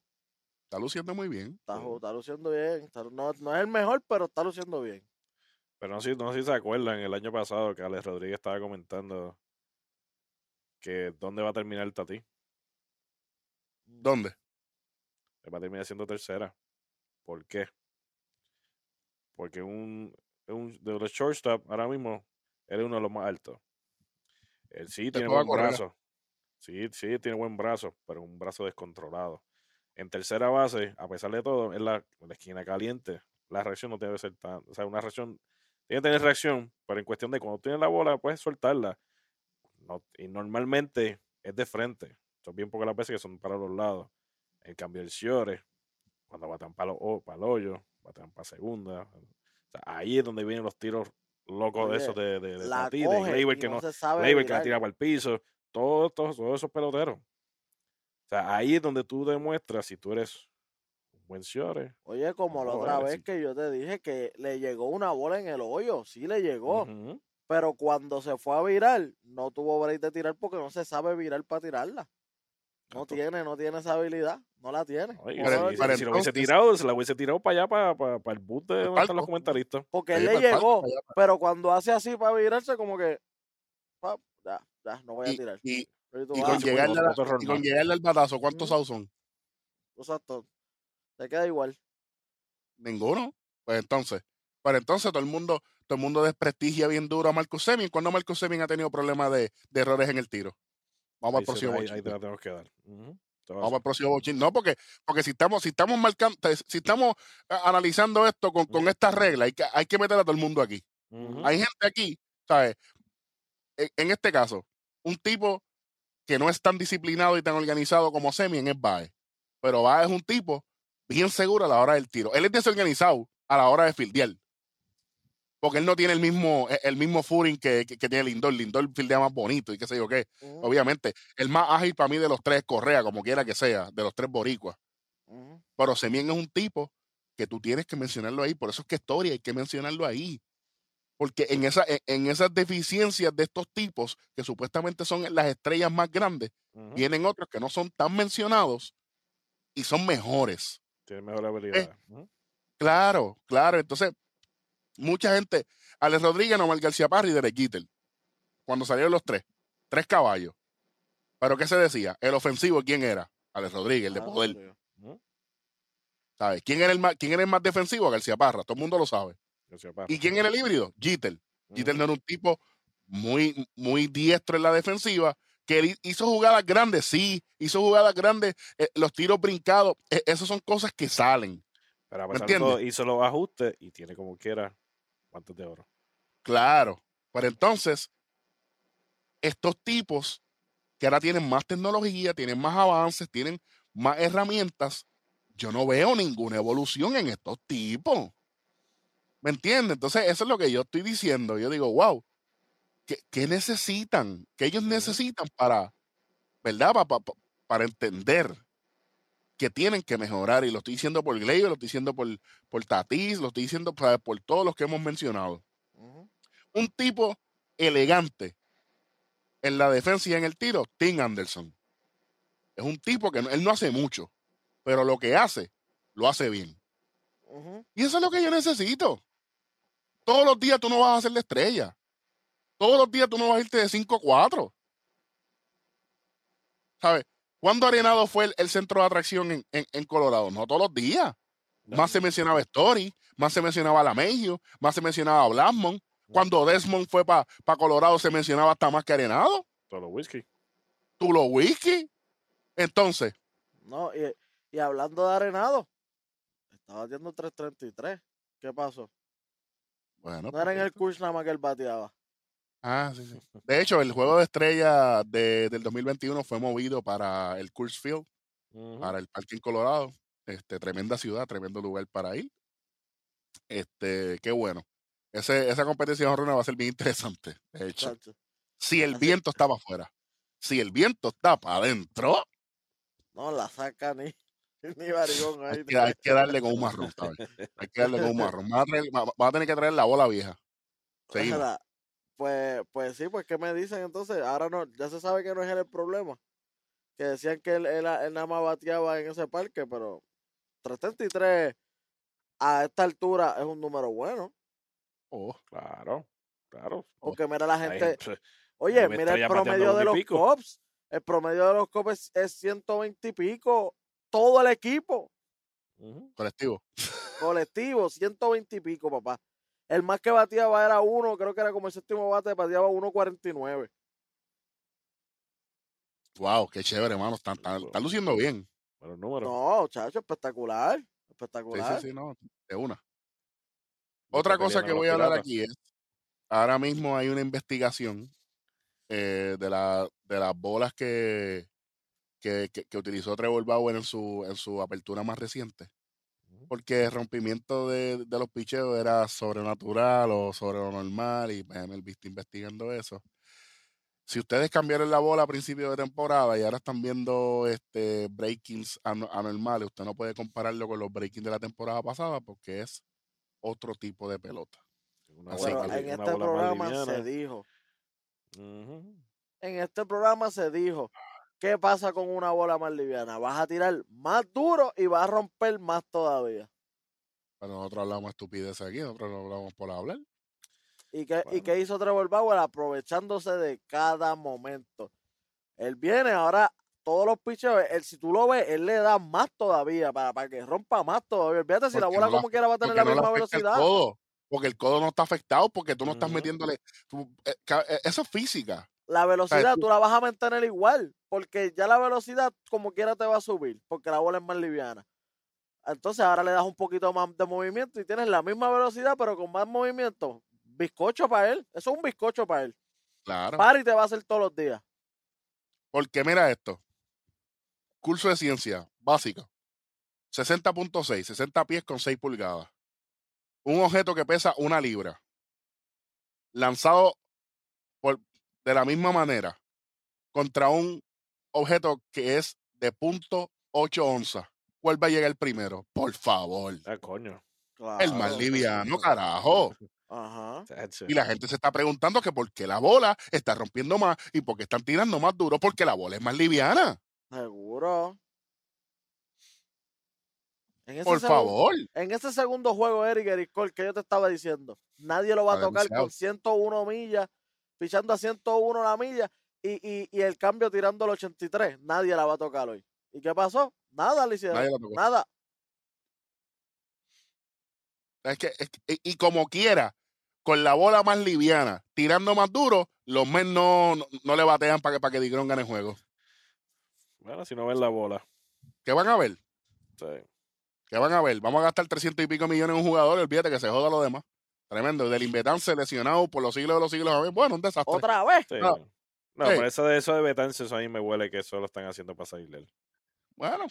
Está luciendo muy bien. Está, Sí. está luciendo bien. está- no, no es el mejor, pero está luciendo bien. Pero no sé, no sé si se acuerdan, el año pasado que Alex Rodríguez estaba comentando que dónde va a terminar el Tati. ¿Dónde? Va a terminar siendo tercera. ¿Por qué? Porque un, un de los shortstop ahora mismo él es uno de los más altos. Él sí tiene buen brazo. Sí, sí, tiene buen brazo, pero un brazo descontrolado. En tercera base, a pesar de todo, en la, en la esquina caliente, la reacción no debe ser tan. O sea, una reacción. Tiene que tener reacción, pero en cuestión de cuando tienes la bola, puedes soltarla. no- y normalmente es de frente. Son bien pocas las veces que son para los lados. En cambio, el Shiore, cuando batan para el hoyo, batan para segunda. O sea, ahí es donde vienen los tiros locos de esos de, de, de La Tati, de Gleyber que no no, se sabe Gleyber que la tira para el piso. Todos, todos, todos esos peloteros. O sea, ahí es donde tú demuestras si tú eres un buen Shiore. Oye, como la otra vez sí. que yo te dije que le llegó una bola en el hoyo, sí le llegó, pero cuando se fue a virar, no tuvo break de tirar porque no se sabe virar para tirarla. No tiene, no tiene esa habilidad, no la tiene. Para- si, si- para si lo hubiese tirado, se la hubiese tirado para allá, para, para, para el boot de donde están los comentaristas. porque él le para palco, llegó, para pero cuando hace así para virarse, como que, ya, ya, no voy a tirar. y- con llegarle, a y con llegarle al batazo, ¿cuántos outs son? exacto, te queda igual. Ninguno. Pues entonces, pero entonces todo el mundo, todo el mundo desprestigia bien duro a Marcus Semien. ¿Cuándo Marcus Semien ha tenido problemas de, de errores en el tiro? Vamos al Ahí, próximo ahí- ahí bochinche. te la tenemos que dar. Vamos al próximo bochinche. No, porque, porque si estamos, si estamos marcando, si estamos eh, analizando esto con, con estas reglas, hay que, hay que meter a todo el mundo aquí. Hay gente aquí, ¿sabes? En, en este caso, un tipo que no es tan disciplinado y tan organizado como Semien es Baez. Pero Baez es un tipo bien seguro a la hora del tiro. Él es desorganizado a la hora de fildear. Porque él no tiene el mismo, e- el mismo footing que, que, que tiene Lindor. Lindor fildea más bonito y qué sé yo qué. Ujú, Obviamente, el más ágil para mí de los tres es Correa, como quiera que sea, de los tres boricuas. ujú. Pero Semien es un tipo que tú tienes que mencionarlo ahí. Por eso es que Story hay que mencionarlo ahí. Porque en, esa, en, en esas deficiencias de estos tipos, que supuestamente son las estrellas más grandes, vienen otros que no son tan mencionados y son mejores. Tiene mejor habilidad. Ujú. Claro, claro. Entonces, mucha gente, Alex Rodríguez, Nomar García Parra y Derek Jeter, cuando salieron los tres, tres caballos. Pero ¿qué se decía? El ofensivo, ¿quién era? Alex Rodríguez, el de Ah, poder. ¿Sabes? ¿Quién era el más, quién era el más defensivo? García Parra, todo el mundo lo sabe. ¿Y quién era el híbrido? Jeter. Jeter Ujú. no era un tipo muy, muy diestro en la defensiva, que hizo jugadas grandes, sí, hizo jugadas grandes, eh, los tiros brincados, eh, esas son cosas que salen. Pero a ¿Me pesar de todo, entiendes? hizo los ajustes y tiene como quiera guantes de oro. Claro. Pero entonces, estos tipos que ahora tienen más tecnología, tienen más avances, tienen más herramientas, yo no veo ninguna evolución en estos tipos. ¿Me entiendes? Entonces, eso es lo que yo estoy diciendo. Yo digo, wow, ¿qué, qué necesitan? ¿Qué ellos necesitan para, ¿verdad? Pa- pa- pa- para entender que tienen que mejorar. Y lo estoy diciendo por Gleyber, lo estoy diciendo por, por Tatis, lo estoy diciendo por, por todos los que hemos mencionado un tipo elegante en la defensa y en el tiro, Tim Anderson. Es un tipo que no- él no hace mucho, pero lo que hace, lo hace bien. Y eso es lo que yo necesito. Todos los días tú no vas a ser la estrella. Todos los días tú no vas a irte de 5-4. ¿Sabes? ¿Cuándo Arenado fue el, el centro de atracción en, en- en Colorado? No todos los días. Más se mencionaba Story, más se mencionaba Lamegio, más se mencionaba Blasmon. Cuando Desmond fue para Colorado se mencionaba hasta más que Arenado. Los whisky. Tulo Whisky. Entonces, No, y, y hablando de arenado, estaba batiendo 333. ¿Qué pasó? bueno. No era en el perfecto. curso nada más que él bateaba. Ah, sí, sí. De hecho, el juego de estrella de- del 2021 fue movido para el Coors Field, para el Parque en Colorado. Este, tremenda ciudad, tremendo lugar para ir. Este, qué bueno. Ese, esa competencia de va a ser bien interesante. De hecho, chacho. si el viento está para afuera, si el viento está para adentro, No la saca ni, ni barigón ahí. hay que, hay que darle con un marrón, ¿sabes? Hay que darle con un marrón. Va a, traer- va- va a tener que traer la bola vieja. Seguimos. Pues, pues sí, pues ¿qué me dicen entonces? Ahora no, ya se sabe que no es él el problema. Que decían que él, él, él nada más bateaba en ese parque, pero 333 a esta altura es un número bueno. Oh, Claro, claro. Porque mira la gente, gente- oye, mira el promedio de los. Cubs. El promedio de los Cubs es, es 120 y pico. Todo el equipo colectivo. colectivo, 120 y pico, papá. El más que bateaba era uno, creo que era como el séptimo bate, bateaba 1.49. Wow, qué chévere, hermano. Están, están- están luciendo bien. Buenos números. No, chacho, espectacular. Sí, Espectacular. sí, sí, no, de una. Otra cosa que voy a hablar Piratas. aquí es, ahora mismo hay una investigación eh, de, la, de las bolas que, que, que- que utilizó Trevor Bauer en su, en su apertura más reciente. Porque el rompimiento de, de los picheos era sobrenatural o sobre lo normal y pues, MLB está investigando eso. Si ustedes cambiaron la bola a principio de temporada y ahora están viendo este breakings ano- anormales, usted no puede compararlo con los breakings de la temporada pasada porque es otro tipo de pelota. Una bola, que- en este programa se dijo, en este programa se dijo, ¿qué pasa con una bola más liviana? Vas a tirar más duro y vas a romper más todavía. Pero nosotros hablamos estupidez aquí, nosotros no hablamos por hablar. ¿Y qué, ¿Y qué hizo Trevor Bauer? Aprovechándose de cada momento. Él viene ahora, todos los picheos, él, si tú lo ves, él le da más todavía para, para que rompa más todavía. Olvídate si la bola no la- como quiera va a tener la no misma afecta el velocidad. codo, porque el codo no está afectado, porque tú no estás metiéndole. tú- eh, eh, eso es física. La velocidad tú- tú la vas a mantener igual, porque ya la velocidad como quiera te va a subir, porque la bola es más liviana. Entonces ahora le das un poquito más de movimiento y tienes la misma velocidad, pero con más movimiento. Bizcocho para él. Eso es un bizcocho para él. Claro. Para y te va a hacer todos los días. Porque mira esto. Curso de ciencia básica. 60.6, 60 pies con 6 pulgadas. Un objeto que pesa una libra. Lanzado por, de la misma manera contra un objeto que es de punto .8 onzas. ¿Cuál va a llegar primero? Por favor. Ah, coño. El más liviano, carajo. Ajá. Y la gente se está preguntando que por qué la bola está rompiendo más y por qué están tirando más duro porque la bola es más liviana. Seguro. En ese Por favor. En ese segundo juego, Eric Eric Cole, que yo te estaba diciendo, nadie lo va a tocar demasiado. con 101 millas, pichando a 101 la milla y, y, y el cambio tirando al 83. Nadie la va a tocar hoy. ¿Y qué pasó? Nada le hicieron. Nadie la tocó. Nada. Es que, es que- y, y como quiera, con la bola más liviana, tirando más duro, los men no, no, no le batean para que, para que Digron gane el juego. Bueno, si no ven la bola. ¿Qué van a ver? Sí. ¿Qué van a ver? Vamos a gastar 300 y pico millones en un jugador y olvídate que se joda lo demás. Tremendo. Del Invetán seleccionado por los siglos de los siglos. a ver, Bueno, un desastre. Otra vez. sí. No. No, pero eso de eso de Betance, eso a mí me huele que eso lo están haciendo para salirle. él. Bueno,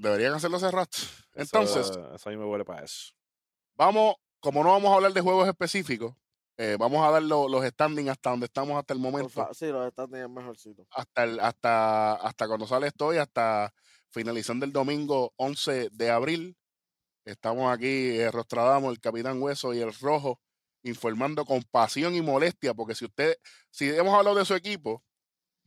deberían hacerlo hace rato. Eso- Entonces, Eso, a mí me huele para eso. vamos, como no vamos a hablar de juegos específicos, eh, vamos a dar lo- los standings hasta donde estamos hasta el momento. sí, los están teniendo mejorcito. hasta, el- hasta, hasta cuando sale esto y hasta finalizando el domingo 11 de abril. Estamos aquí, eh, Rostradamo, el Capitán Hueso y el Rojo, informando con pasión y molestia, porque si usted, si hemos hablado de su equipo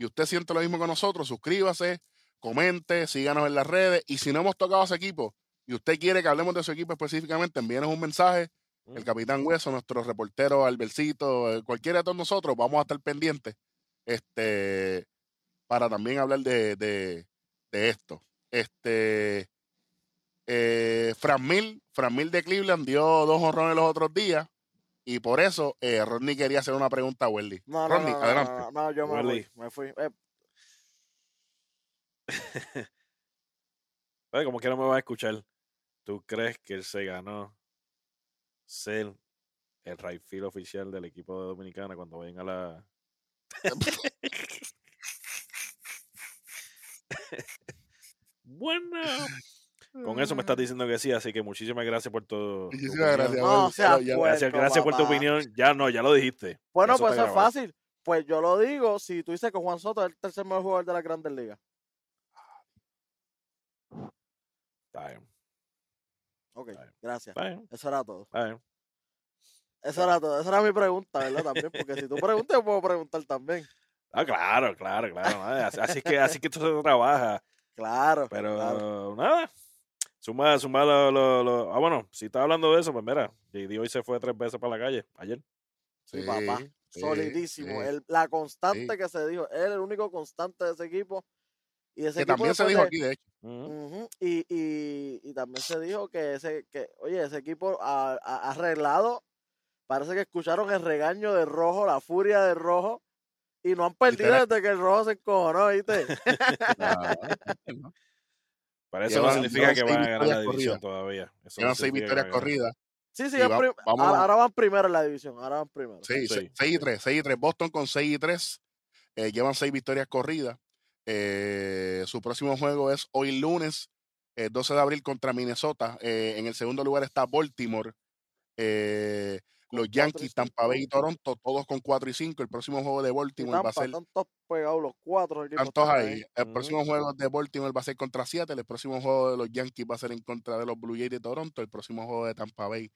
y usted siente lo mismo que nosotros, suscríbase, comente, síganos en las redes y si no hemos tocado a ese equipo y usted quiere que hablemos de su equipo específicamente, envíenos un mensaje el Mm. Capitán Hueso, nuestro reportero Albercito, eh, cualquiera de todos nosotros, vamos a estar pendientes este, para también hablar de, de, de esto. Este, eh, Fran Mil, Fran Mil de Cleveland dio dos honrones los otros días y por eso eh, Rodney quería hacer una pregunta a Wendy. No, no, Rodney, no, no, adelante. no, no, yo me Welly. fui. Me fui. Eh, Oye, como quiera me va a escuchar. ¿Tú crees que él se ganó ser el right field oficial del equipo de Dominicana cuando vayan a la. bueno. Con eso me estás diciendo que sí, así que muchísimas gracias por tu. tu Muchísimas gracias. No, sea Ya-. Gracias, por tu opinión. Ya no, ya lo dijiste. Bueno, Eso pues es grabado. fácil. Pues yo lo digo si tú dices que Juan Soto es el tercer mejor jugador de la Grandes Ligas. Está bien, Ok, Está bien. gracias. está bien, Eso era todo. está bien. Eso era todo. Esa era mi pregunta, ¿verdad? También, porque si tú preguntas, yo puedo preguntar también. Ah, claro, claro, claro. Así, así que, así que esto se trabaja. Claro. Pero claro. nada. Suma, suma lo, lo, lo- Ah, bueno, si estás hablando de eso, pues mira, JD hoy se fue tres veces para la calle, ayer. Sí, Sí, papá. sí, Solidísimo. sí. El- la constante Sí. que se dijo. Él es el único constante de ese equipo. Y ese Que equipo también se dijo de- aquí, de hecho. Y, y, y también se dijo que ese, que, oye, ese equipo ha, ha- arreglado, parece que escucharon el regaño de rojo, la furia de rojo, y no han perdido desde que el rojo se encojonó, ¿viste? Ah, Pero eso no Llevan- significa llevan que seis van a ganar la victorias división corridas. todavía. Eso no Llevan seis significa que victorias corridas. Sí, sí, va- vamos- ahora ahora van primero en la división, ahora van primero. Sí, Sí. 6 y 3, 6 y 3. Boston con 6 y 3. Eh, llevan seis victorias corridas. Eh, su próximo juego es hoy lunes, eh, 12 de abril contra Minnesota. Eh, en el segundo lugar está Baltimore. Los Yankees, Tampa Bay y. Toronto, todos con 4 y 5. El próximo juego de Baltimore va a ser están todos pegados los cuatro están ahí. El próximo juego de Baltimore va a ser contra Seattle. El próximo juego de los Yankees va a ser en contra de los Blue Jays de Toronto. El próximo juego de Tampa Bay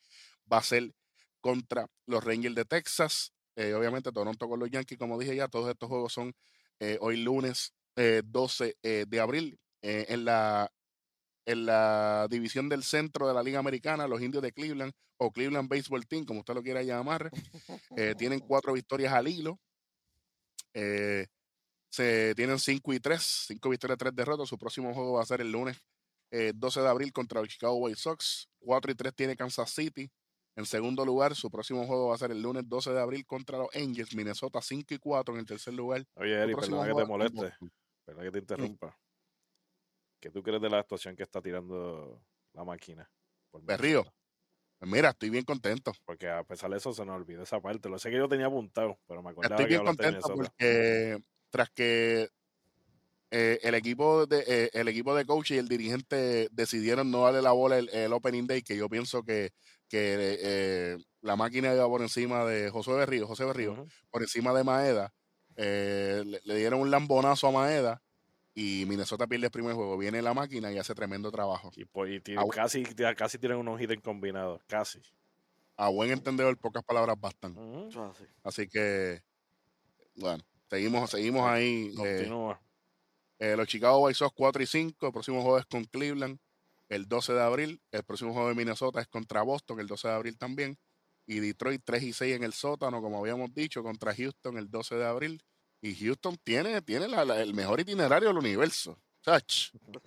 va a ser contra los Rangers de Texas. Eh, obviamente Toronto con los Yankees, como dije ya, todos estos juegos son eh, hoy lunes eh, 12 eh, de abril. Eh, en, la, en la división del centro de la Liga Americana, los indios de Cleveland o Cleveland Baseball Team, como usted lo quiera llamar, eh, tienen cuatro victorias al hilo. Eh, se tienen 5 y 3, 5 victorias, 3 derrotas. Su próximo juego va a ser el lunes eh, 12 de abril contra los Chicago White Sox. 4 y 3 tiene Kansas City. En segundo lugar, su próximo juego va a ser el lunes 12 de abril contra los Angels. Minnesota 5 y 4 en el tercer lugar. Oye, Eri, perdona que te moleste, perdona que te interrumpa. ¿Qué tú crees de la actuación que está tirando la máquina? por Berrío. Pues mira, estoy bien contento. Porque a pesar de eso se nos olvidó esa parte. Lo sé que yo tenía apuntado, pero me acordaba Estoy que bien de contento porque tras que eh, el equipo de eh, el equipo de coach y el dirigente decidieron no darle la bola el, el opening day, que yo pienso que, que eh, la máquina iba por encima de José Berrío, José Berrío, por encima de Maeda, le, le dieron un lambonazo a Maeda y Minnesota pierde el primer juego. Viene la máquina y hace tremendo trabajo. Y, pues, y Ah, casi, casi tienen unos hits combinados. Casi. A buen entendedor, pocas palabras bastan. Así. Así que, bueno, seguimos, seguimos ahí. eh, Continúa. Eh, los Chicago White Sox 4 y 5. El próximo juego es con Cleveland el 12 de abril. El próximo juego de Minnesota es contra Boston el 12 de abril también. Y Detroit 3 y 6 en el sótano, como habíamos dicho, contra Houston el 12 de abril. Y Houston tiene, tiene la- la- el mejor itinerario del universo. Le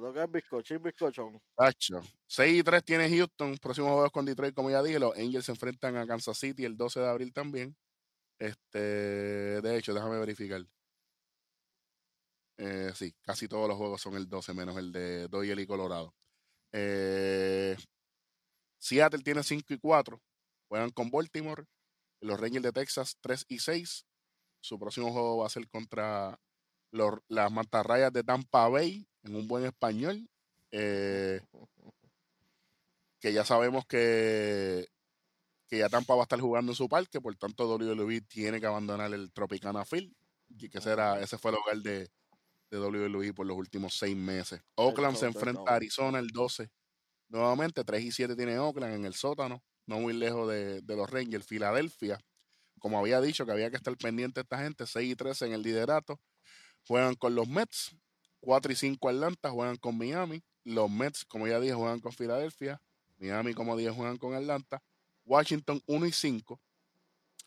toca es bizcochín, bizcochón. chacho. 6 y 3 tiene Houston. Próximo juego es con Detroit, como ya dije. Los Angels se enfrentan a Kansas City el 12 de abril también. Este, de hecho, déjame verificar. Eh, sí, casi todos los juegos son el 12, menos el de Doyle y Colorado. Eh, Seattle tiene 5 y 4. Juegan con Baltimore. Los Rangers de Texas 3 y 6. Su próximo juego va a ser contra los- las mantarrayas de Tampa Bay, en un buen español. Eh, que ya sabemos que, que ya Tampa va a estar jugando en su parque, por tanto WWE tiene que abandonar el Tropicana Field, y que ese, era- ese fue el hogar de, de WWE por los últimos seis meses. Oakland se enfrenta a Arizona el 12. Nuevamente, 3 y 7 tiene Oakland en el sótano, no muy lejos de, de los Rangers. Filadelfia, como había dicho que había que estar pendiente de esta gente, 6 y 13 en el liderato. Juegan con los Mets, 4 y 5 Atlanta, juegan con Miami. Los Mets, como ya dije, juegan con Filadelfia. Miami, como dije, juegan con Atlanta. Washington 1 y 5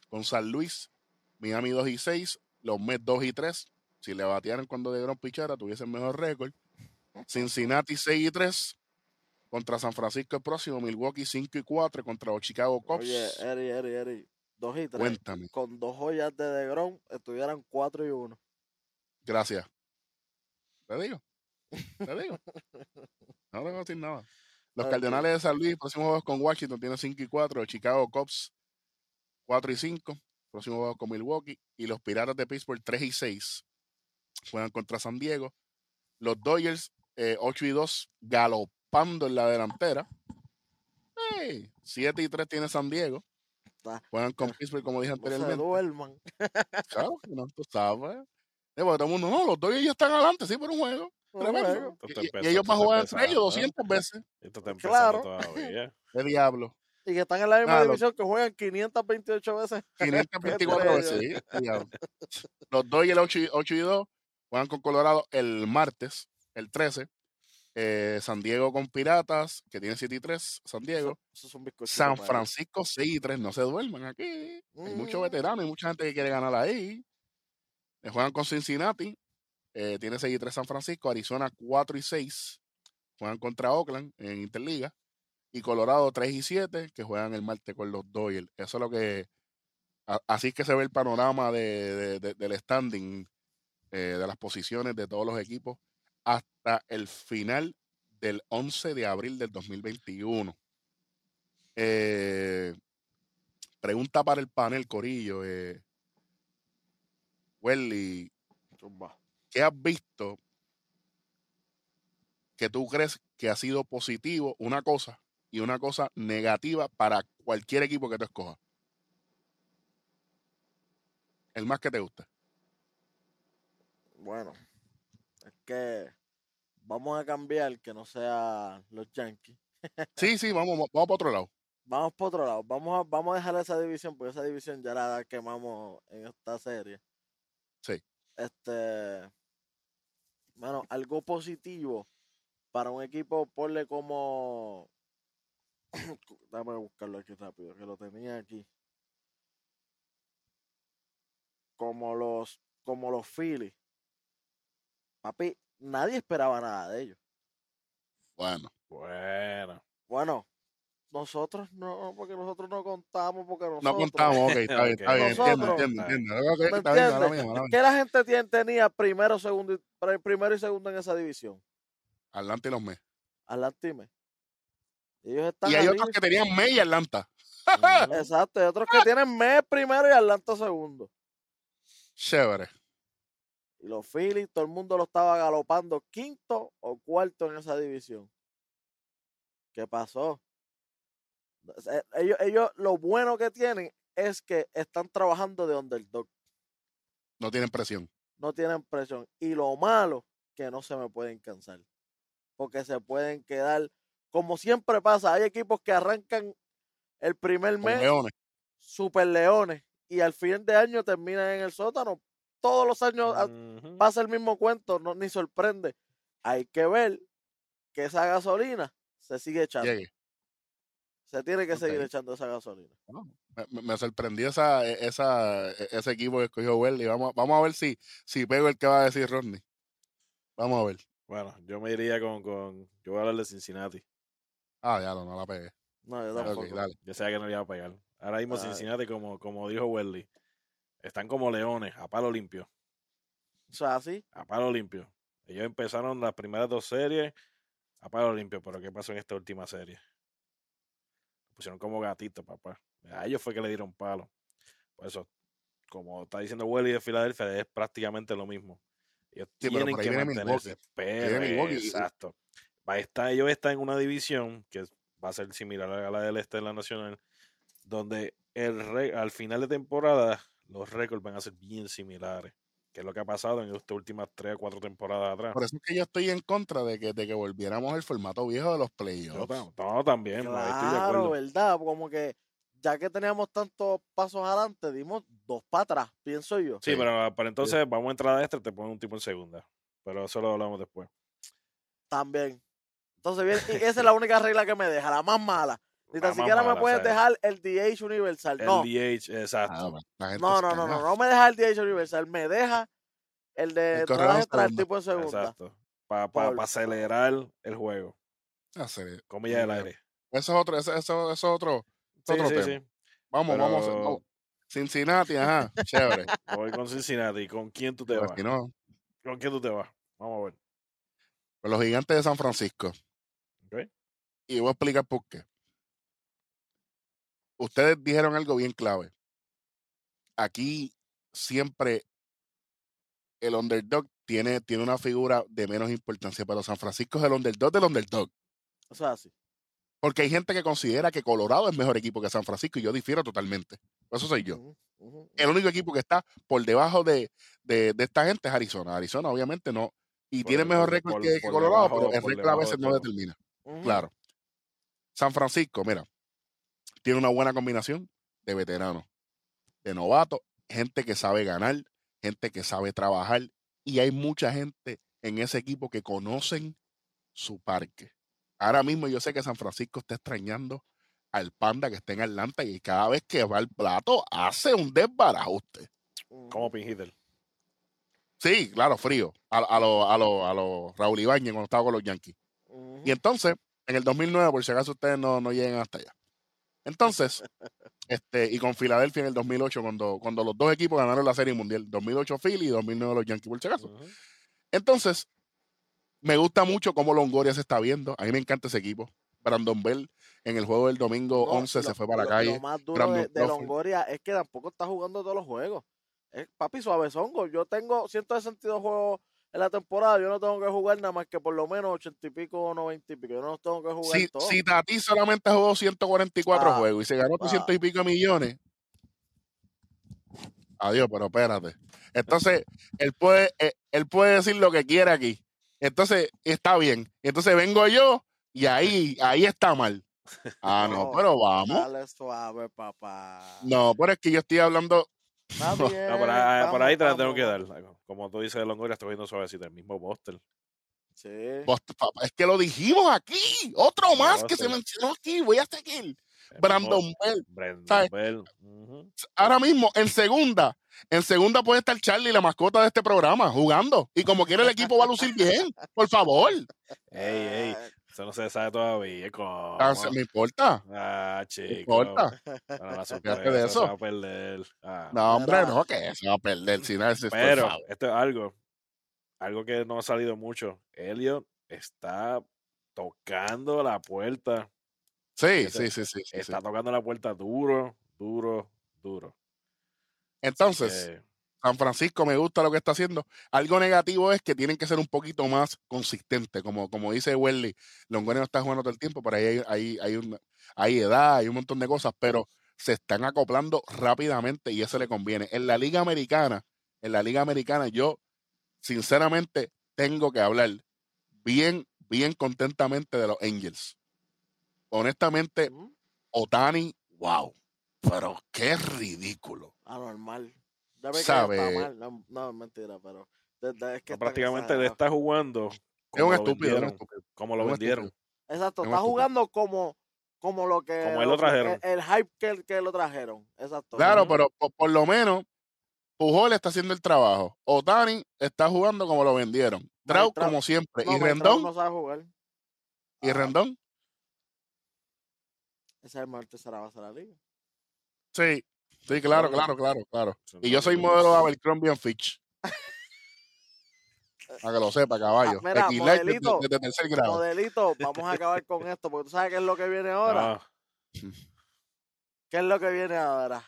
con San Luis. Miami 2 y 6. Los Mets 2 y 3. Si le batearan cuando debieron pichara, tuviesen mejor récord. Cincinnati 6 y 3 contra San Francisco el próximo. Milwaukee 5 y 4 contra los Chicago Cubs. Oye, Eri, Eri, Eri. Dos y tres. Cuéntame. Con dos joyas de DeGrom estuvieran cuatro y uno. Gracias. Te digo. Te digo. No voy a decir nada. Los Ok. Cardenales de San Luis, próximo juego con Washington, tiene 5 y 4. Los Chicago Cubs, 4 y 5. Próximo juego con Milwaukee. Y los Piratas de Pittsburgh, 3 y 6. Juegan contra San Diego. Los Dodgers, eh, 8 y 2, galopando en la delantera. 7 y 3 tiene San Diego. Está- Juegan con Pittsburgh, como dije No se anteriormente. duerman. Claro que no, tú sabes. Eh, porque todo el mundo, no, los Dodgers ya están adelante, sí, por un juego. Tremendo. Y, y- y ellos van a jugar entre ellos empezando. 200 veces. Esto está Claro. empezando todavía. ¿Qué diablo? Y que están en la misma Ah, los- división que juegan 528 veces. 524 veces. sí, diablo. Los Dodgers 8 y, 8 y 2 juegan con Colorado el martes, el 13. Eh, San Diego con Piratas, que tiene 7 y 3. San Diego. Eso es un bizcochito San Francisco 6 y 3. No se duerman aquí. Hay muchos Mm. veteranos y mucha gente que quiere ganar ahí. Eh, juegan con Cincinnati. eh, tiene 6 y 3 San Francisco. Arizona 4 y 6. Juegan contra Oakland en Interliga. Y Colorado 3 y 7, que juegan el martes con los Dodgers. Eso es lo que. a- así es que se ve el panorama de, de- de- del standing, eh, de las posiciones de todos los equipos, hasta el final del 11 de abril del 2021. Eh, pregunta para el panel, Corillo. eh, Welly. ¿qué has visto que tú crees que ha sido positivo una cosa y una cosa negativa para cualquier equipo que te escoja? El más que te guste. Bueno, es que vamos a cambiar que no sea los Yankees. Sí, sí, vamos, vamos para otro lado. Vamos por otro lado. Vamos a, vamos a dejar esa división, porque esa división ya la quemamos en esta serie. Sí. Este. Bueno, algo positivo para un equipo, ponle como. Déjame buscarlo aquí rápido, que lo tenía aquí. Como los, como los Phillies. Papi, nadie esperaba nada de ellos. Bueno, Bueno. Bueno, nosotros no, porque nosotros no contamos, porque nosotros. no contamos, ok, está bien, está bien, entiendo, Nosotros- entiendo. ¿Qué la gente tien- tenía primero, segundo, y, primero y segundo en esa división? Atlanta y los Mets. Atlanta y Mets. Ellos están Y hay arriba. otros que tenían Mets y Atlanta. Exacto, hay otros que tienen Mets primero y Atlanta segundo. Chévere. Y los Phillies, todo el mundo lo estaba galopando quinto o cuarto en esa división. ¿Qué pasó? Eh, Ellos, ellos, lo bueno que tienen es que están trabajando de underdog. No tienen presión. no tienen presión. Y lo malo, que no se me pueden cansar. Porque se pueden quedar, como siempre pasa, hay equipos que arrancan el primer Con mes Leones. super leones y al fin de año terminan en el sótano. Todos los años pasa el mismo cuento, no, ni sorprende. Hay que ver que esa gasolina se sigue echando. Se tiene que seguir echando esa gasolina. Me, me- me sorprendió esa, e, esa, e- ese equipo que escogió Welly. Vamos, a- vamos a ver si, si pego el que va a decir Rodney. Vamos a ver. Bueno, yo me iría con, con. Yo voy a hablar de Cincinnati. Ah, ya no, no la pegué. No, yo Ah, tampoco. Ok, dale. Yo sabía que no le iba a pegar. Ahora mismo Ay. Cincinnati, como, como dijo Welly, están como leones, a palo limpio. O sea, así. A palo limpio. Ellos empezaron las primeras dos series a palo limpio, pero ¿qué pasó en esta última serie? Pusieron como gatitos, papá. A ellos fue que le dieron palo. Por eso, como está diciendo Welly de Filadelfia, es prácticamente lo mismo. Ellos Sí, pero tienen por ahí que viene mantenerse. Pero, exacto. Va a estar, ellos están en una división que va a ser similar a la del este de la Nacional, donde el re- al final de temporada los récords van a ser bien similares, que es lo que ha pasado en estas últimas tres o cuatro temporadas atrás. Por eso es que yo estoy en contra de que, de que volviéramos al formato viejo de los Yo playoffs. no, también, ahí estoy de Claro, acuerdo. ¿verdad? Como que ya que teníamos tantos pasos adelante, dimos dos para atrás, pienso yo. Sí, Sí. pero para entonces vamos a entrar a este, te ponen un tipo en segunda. Pero eso lo hablamos después. También. Entonces, bien, y esa es la única regla que me deja, la más mala. Ni tan siquiera me puedes dejar el DH universal. El No, DH, exacto. Ah, no, no, no, no, no me deja el DH universal, me deja el de El el tipo en segunda. Exacto. Para acelerar el juego. Ah. Comillas del aire. Eso es otro, eso, eso, eso es otro, Sí, otro sí, tema. sí. Vamos, vamos, Pero- vamos. Cincinnati, ajá, chévere. Voy con Cincinnati. ¿Con quién tú te Pero vas? ¿Con quién tú te vas? Vamos a ver. con los gigantes de San Francisco. Ok. Y voy a explicar por qué. Ustedes dijeron algo bien clave. Aquí siempre el underdog tiene, tiene una figura de menos importancia, pero San Francisco es el underdog del underdog. O sea, sí. Porque hay gente que considera que Colorado es mejor equipo que San Francisco y yo difiero totalmente. Eso soy yo. El único equipo que está por debajo de, de- de esta gente es Arizona. Arizona, obviamente, no. Y Por- tiene mejor récord que, Colorado, debajo- pero el récord a veces no determina. Claro. San Francisco, mira, tiene una buena combinación de veteranos, de novatos, gente que sabe ganar, gente que sabe trabajar, y hay mucha gente en ese equipo que conocen su parque. Ahora mismo yo sé que San Francisco está extrañando al Panda que está en Atlanta y cada vez que va al plato hace un desbarajuste. Como Pin Hitter. Sí, claro, frío. A, a los a lo, a lo Raúl Ibáñez cuando estaba con los Yankees. Y entonces, en el 2009, por si acaso ustedes no, no lleguen hasta allá. Entonces, este, y con Filadelfia en el 2008, cuando, cuando los dos equipos ganaron la Serie Mundial, 2008 Philly y 2009 los Yankees, por si acaso. Entonces, me gusta mucho cómo Longoria se está viendo. A mí me encanta ese equipo. Brandon Bell en el juego del domingo No, 11 lo- se fue para la calle. Lo más duro Brandon de. Longoria es que tampoco está jugando todos los juegos. Es, papi, suavezongo. Yo tengo 162 juegos en la temporada. Yo no tengo que jugar nada más que por lo menos 80 y pico o 90 y pico. Yo no los tengo que jugar Si, todos. si Tati solamente jugó 144 Ah, juegos y se ganó ah. 300 y pico millones. Adiós, pero espérate. Entonces, él puede, eh, él puede decir lo que quiera aquí. Entonces, está bien. Entonces vengo yo y ahí, ahí está mal. Ah, no, No, pero vamos. Dale suave, papá. No, pero es que yo estoy hablando. Está No, bien, No, por ahí, por ahí te la tengo que dar. Como tú dices de Longoria, estoy viendo suavecito. El mismo Buster. Sí. Vos- papá, Es que lo dijimos aquí. Otro más que se Buster. mencionó aquí. Voy a seguir. el Brandon mismo Bell. Brandon ¿sabes? Bell. Ahora mismo en segunda, en segunda puede estar Charlie, la mascota de este programa, jugando. Y como quiera el equipo va a lucir bien, por favor. Ey, ey. Eso no se sabe todavía. ¿cómo? Ah, se- me importa. Ah, Me chico. importa. Para la Fíjate sorpresa, de se eso. va a perder. Ah. No, hombre, no, que se va a perder. Si no, Pero esto es algo, algo que no ha salido mucho. Elliot está tocando la puerta. Sí, este- sí, sí, sí. Está tocando la puerta duro, duro, duro. Entonces, San Francisco me gusta lo que está haciendo. Algo negativo es que tienen que ser un poquito más consistentes. Como, como dice Welly, Longoria no está jugando todo el tiempo, pero ahí hay, hay, hay, una- hay edad, hay un montón de cosas, pero se están acoplando rápidamente y eso le conviene. En la Liga Americana, en la Liga Americana, yo sinceramente tengo que hablar bien, bien contentamente de los Angels. Honestamente. Otani, wow. Pero qué ridículo. Anormal. Ya me Sabe. mal. No, no, es mentira, pero. de- de- es que no, prácticamente le está jugando Es como un lo estúpido, un vendieron. estúpido. Como lo un vendieron. estúpido. Exacto, Es un está estúpido. jugando como, como lo que. Como él lo trajeron. El, el hype que, que lo trajeron. Exacto. Claro, Ujú. pero por, por lo menos Pujol está haciendo el trabajo. Otani está jugando como lo vendieron. Trout como siempre. No, y Rendón, no sabe jugar. y Ah, Rendón, Ese es el mejor tercera base de la liga. sí. Sí, claro, Claro. claro, claro, Y no yo soy modelo de Abercrombie Fitch. Para que lo sepa, caballo. Ah, mira, Equilate desde, modelito. desde tercer grado. Modelito, vamos a acabar con esto, porque tú sabes qué es lo que viene ahora. Ah, ¿Qué es lo que viene ahora?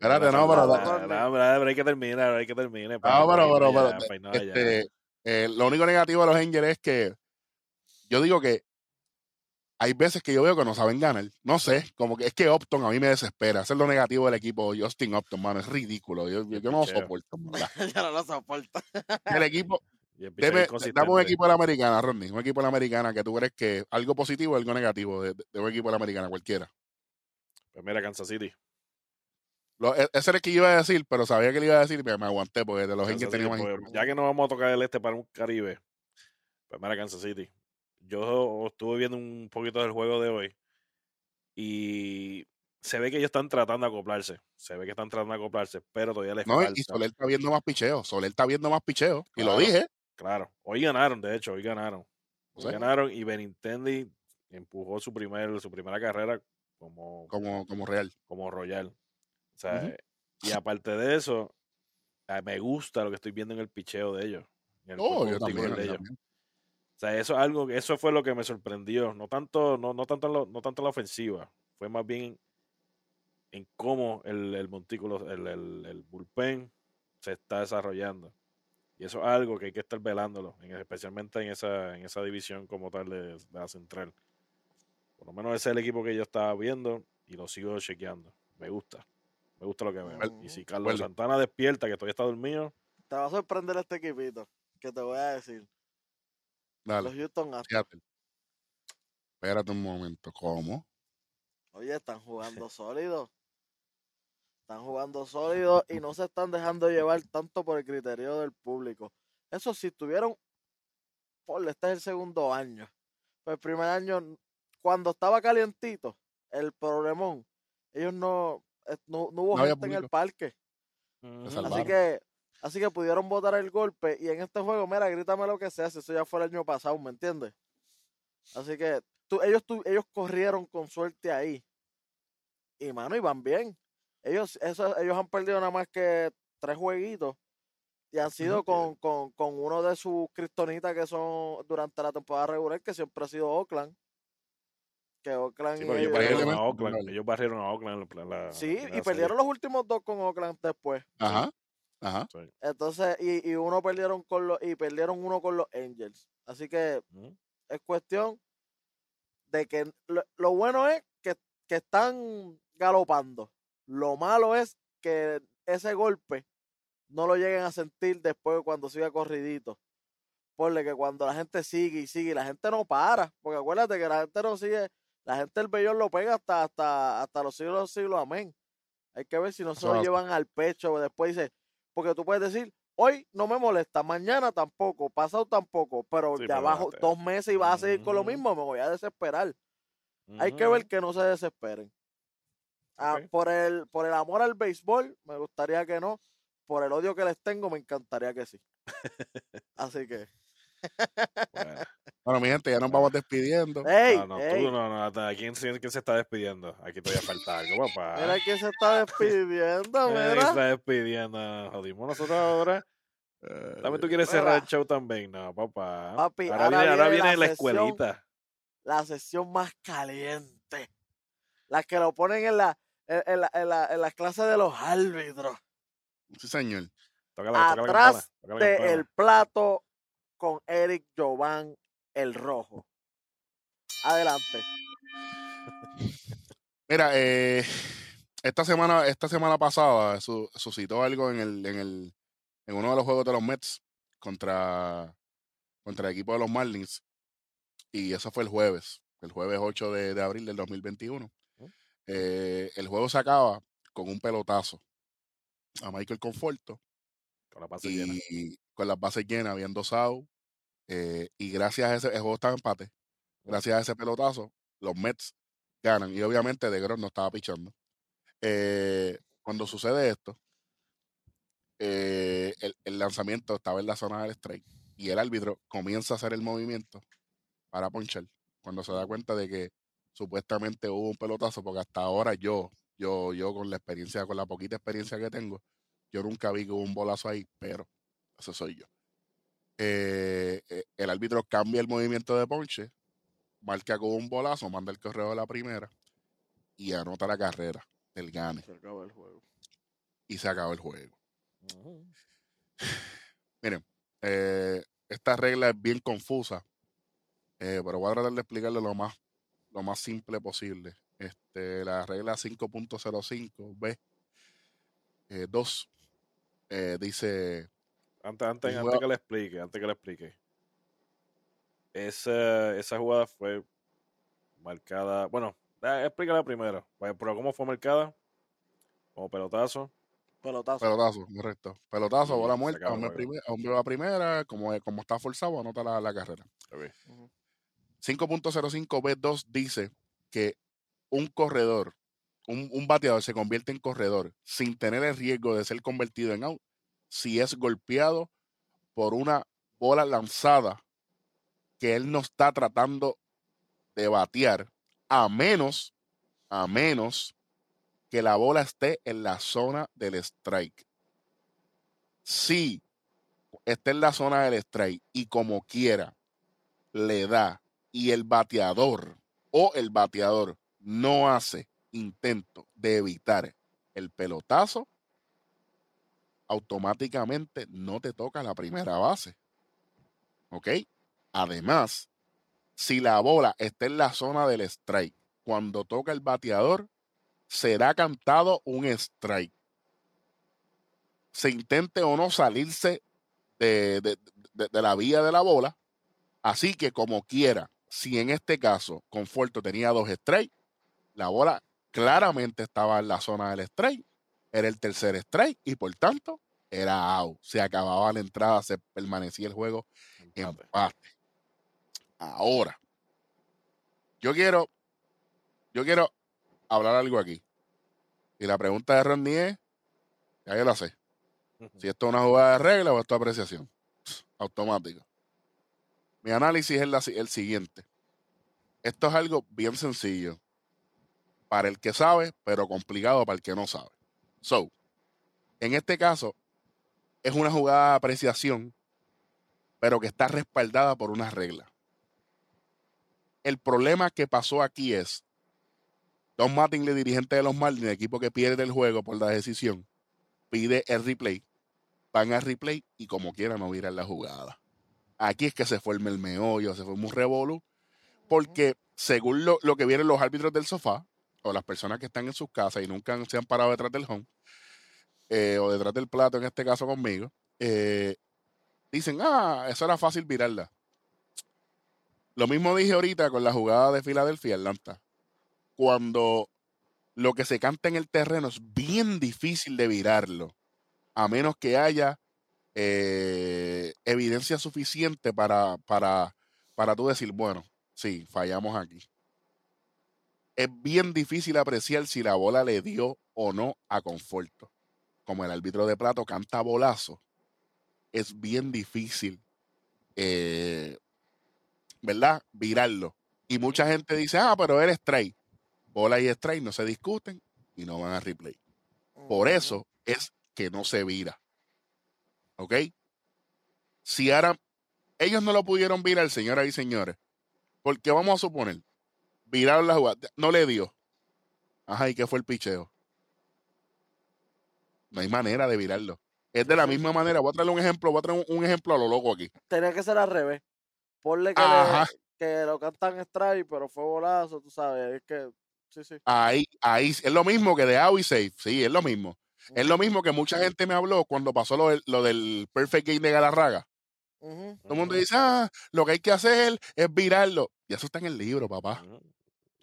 Espérate, no, no, pero. no, no, no, no, pero hay que terminar, hay que terminar. Ah, pero, pero, pero, pero, este, eh, lo único negativo de los Angels es que yo digo que hay veces que yo veo que no saben ganar. No sé, como que es que Upton a mí me desespera. Eso es lo negativo del equipo Justin Upton, mano. Es ridículo. Yo, yo, yo no lo soporto. ya no lo soporta. El equipo, deme, Deme, dame un equipo de la americana, Rodney. Un equipo de la americana que tú crees que algo positivo o algo negativo de, de un equipo de la americana, cualquiera. Pues mira, Kansas City. Lo- e- ese era el que yo iba a decir, pero sabía que le iba a decir y me, me aguanté porque de los Kansas City, tenía más pues, ya que no vamos a tocar el este para un Caribe, pues mira, Kansas City. Yo estuve viendo un poquito del juego de hoy y se ve que ellos están tratando de acoplarse. Se ve que están tratando de acoplarse, pero todavía les No, falta. y Soler está viendo más picheo. Soler está viendo más picheo. Y lo dije. Claro, hoy ganaron, de hecho, hoy ganaron. Hoy Sí. ganaron y Benintendi empujó su, primer, su primera carrera como, Como, como real. como Royal. O sea, y aparte de eso, me gusta lo que estoy viendo en el picheo de ellos. en el Oh, también. de ellos. también. O sea, eso es algo, eso fue lo que me sorprendió. No tanto, no, no tanto, en lo- no tanto en la ofensiva. Fue más bien en cómo el, el montículo, el, el, el bullpen se está desarrollando. Y eso es algo que hay que estar velándolo, en- especialmente en esa, en esa división como tal de, de la central. Por lo menos ese es el equipo que yo estaba viendo y lo sigo chequeando. Me gusta. Me gusta lo que veo. Y si Carlos bueno. Santana despierta, que todavía está dormido, Te va a sorprender este equipito, que te voy a decir. Los Houston Astros. Espérate un momento. ¿Cómo? oye, están jugando sólidos. Están jugando sólidos y no se están dejando llevar tanto por el criterio del público. Eso sí, tuvieron, por este es el segundo año. Pues el primer año, cuando estaba calientito, el problemón, ellos no, eh, no, no hubo No gente en el parque. Así que, así que pudieron botar el golpe. Y en este juego, mira, grítame lo que sea, si eso ya fue el año pasado, ¿me entiendes? Así que tú, ellos, tú, ellos corrieron con suerte ahí. Y mano, y van bien. Ellos, eso, ellos han perdido nada más que tres jueguitos. Y han sido con, con, con uno de sus cristonitas que son durante la temporada regular, que siempre ha sido Oakland. Que Oakland Sí, ellos ellos- barrieron a Oakland. Ellos barrieron a Oakland la- la Sí, la y serie. perdieron los últimos dos con Oakland después. Ajá. Ajá. Entonces, y, y uno perdieron con los, y perdieron uno con los Angels. Así que es cuestión de que lo, lo bueno es que, que están galopando. Lo malo es que ese golpe no lo lleguen a sentir después cuando siga corridito. Porque que cuando la gente sigue y sigue, y la gente no para. Porque acuérdate que la gente no sigue, la gente el vellón lo pega hasta, hasta, hasta los siglos de los siglos, amén. Hay que ver si no se lo llevan al pecho. Después dice, porque tú puedes decir, hoy no me molesta, mañana tampoco, pasado tampoco, pero Sí, de pero abajo espérate. dos meses y vas a seguir con lo mismo, me voy a desesperar. Hay que ver que no se desesperen. Ah, por, el, por el amor al béisbol, me gustaría que no. Por el odio que les tengo, me encantaría que sí. Así que, Bueno. Bueno, mi gente, ya nos vamos despidiendo. ¡ey! No, no, ey, tú no, no, hasta- ¿quién, se- quién se está despidiendo? Aquí todavía falta algo, papá. Mira quién se está despidiendo, Nadie se mira. está despidiendo. Jodimos nosotros ahora. Eh, También tú quieres cerrar Mira. el show también. No, papá. Papi, ahora, ahora viene, ahora viene la la sesión. escuelita. La sesión más caliente. La que lo ponen en la, en, en la, en la, en las clases de los árbitros. Sí, señor. Toca la, toca la Atrás la del plato con Eric Jovan el rojo. Adelante. Mira, eh, esta semana, esta semana pasada su- suscitó algo en el, en el, en uno de los juegos de los Mets contra, contra el equipo de los Marlins. Y eso fue el jueves, el jueves 8 de, de abril del 2021. Ujú. Eh, el juego se acaba con un pelotazo a Michael Conforto Con la base llena. y con las bases llenas, habían dos eh, y gracias a ese, el juego estaba en empate. Gracias a ese pelotazo, los Mets ganan. Y obviamente De Grom no estaba pichando. Eh, cuando sucede esto, eh, el, el lanzamiento estaba en la zona del strike y el árbitro comienza a hacer el movimiento para ponchar. Cuando se da cuenta de que supuestamente hubo un pelotazo, porque hasta ahora yo, yo, yo con la experiencia, con la poquita experiencia que tengo, yo nunca vi que hubo un bolazo ahí, pero ese soy yo. Eh, eh, el árbitro cambia el movimiento de ponche, marca con un bolazo, manda el correo de la primera y anota la carrera del gane Se acabó el juego. y se acabó el juego. Ujú. Eh, esta regla es bien confusa, eh, pero voy a tratar de explicarle lo más, lo más simple posible. Este, la regla 5.05b 2 eh, dice Antes, antes, antes que le explique, antes que le explique. Esa, esa jugada fue marcada. Bueno, explícala primero. Pues, Pero ¿cómo fue marcada? Como pelotazo. Pelotazo. pelotazo, correcto. Pelotazo, bola muerta, hombre, primer- hombre a primera, como, como está forzado, anota la, la carrera. Ok. Ujú. 5.05b2 dice que un corredor, un, un bateador se convierte en corredor sin tener el riesgo de ser convertido en out si es golpeado por una bola lanzada que él no está tratando de batear, a menos, a menos que la bola esté en la zona del strike. Si está en la zona del strike y como quiera le da y el bateador o el bateador no hace intento de evitar el pelotazo, automáticamente no te toca la primera base. ¿Ok? Además, si la bola está en la zona del strike, cuando toca el bateador, será cantado un strike. Se intente o no salirse de, de- de- de la vía de la bola, así que como quiera, si en este caso Conforto tenía dos strikes, la bola claramente estaba en la zona del strike, era el tercer strike y por tanto era out. Se acababa la entrada, se permanecía el juego Empate. empate. Ahora, yo quiero, yo quiero hablar algo aquí. Y la pregunta de Ronnie es, ya yo la sé, si esto es una jugada de regla o esto es apreciación. Automático. Mi análisis es la el siguiente. Esto es algo bien sencillo para el que sabe, pero complicado para el que no sabe. So, en este caso, es una jugada de apreciación, pero que está respaldada por una regla. El problema que pasó aquí es, Don Mattingly, dirigente de los Marlins, el equipo que pierde el juego por la decisión, pide el replay van a replay y como quiera no viran la jugada. Aquí es que se forma el meollo, se forma un revolú, porque según lo, lo que vienen los árbitros del sofá, las personas que están en sus casas y nunca se han parado detrás del home, eh, o detrás del plato, en este caso conmigo, eh, dicen, ah, eso era fácil virarla. Lo mismo dije ahorita con la jugada de Filadelfia Atlanta. Cuando lo que se canta en el terreno es bien difícil de virarlo, a menos que haya eh, evidencia suficiente para, para, para tú decir, bueno, sí, fallamos aquí. Es bien difícil apreciar si la bola le dio o no a Conforto. Como el árbitro de plato canta bolazo, es bien difícil, eh, ¿verdad? Virarlo. Y mucha gente dice, ah, pero eres straight. Bola y straight no se discuten y no van a replay. Por eso es que no se vira. ¿Ok? Si ahora ellos no lo pudieron virar, señoras y señores, porque vamos a suponer, viraron la jugada, no le dio. Ajá, ¿y qué fue el picheo? No hay manera de virarlo. Es de la misma manera. Voy a traerle un ejemplo, voy a traer un, un ejemplo a lo loco aquí. Tenía que ser al revés. Ponle que, le- que lo cantan strike, pero fue bolazo, tú sabes. Es que, sí, sí. Ahí, ahí, es lo mismo que de out y safe. Sí, es lo mismo. Es lo mismo que mucha gente me habló cuando pasó lo del, lo del perfect game de Galarraga. Todo el mundo dice, ah, lo que hay que hacer es virarlo. Y eso está en el libro, papá.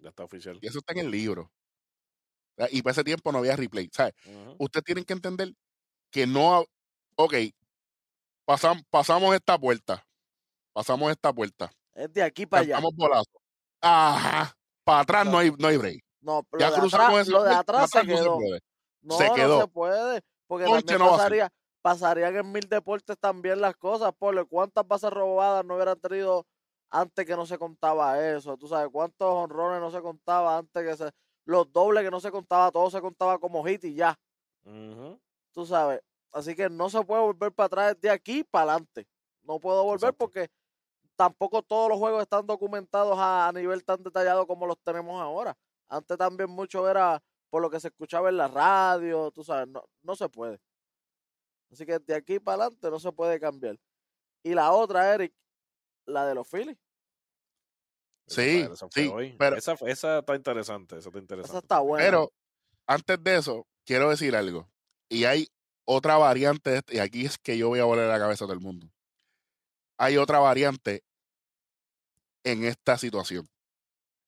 Ya está oficial. Y eso está en el libro. ¿Verdad? Y para ese tiempo no había replay. ¿sabes? Ujú. Ustedes tienen que entender que no. Ok, pasam- pasamos esta puerta. Pasamos esta puerta. Es de aquí para allá. Cantamos bolazo. Ajá. Para atrás no hay, no hay break. No, Ya de cruzamos atrás, lo de atrás se atrás no se quedó. puede. No, se quedó. se puede. Porque Ponche también no pasaría, pasarían en mil deportes también las cosas. Por cuántas bases robadas no hubieran tenido antes que no se contaba eso. Tú sabes, cuántos honrones no se contaba antes que se. Los dobles que no se contaba, todo se contaba como hit y ya. Ujú. Tú sabes. Así que no se puede volver para atrás de aquí para adelante. No puedo volver Exacto. porque tampoco todos los juegos están documentados a, a nivel tan detallado como los tenemos ahora. Antes también mucho era por lo que se escuchaba en la radio, tú sabes, no, no se puede. Así que de aquí para adelante no se puede cambiar. Y la otra, Eric, la de los Phillies. Sí, sí, hoy. pero- esa, esa está interesante. Esa está interesante. Esa está buena. Pero antes de eso, quiero decir algo. Y hay otra variante, este- y aquí es que yo voy a volar la cabeza a todo el mundo. Hay otra variante en esta situación.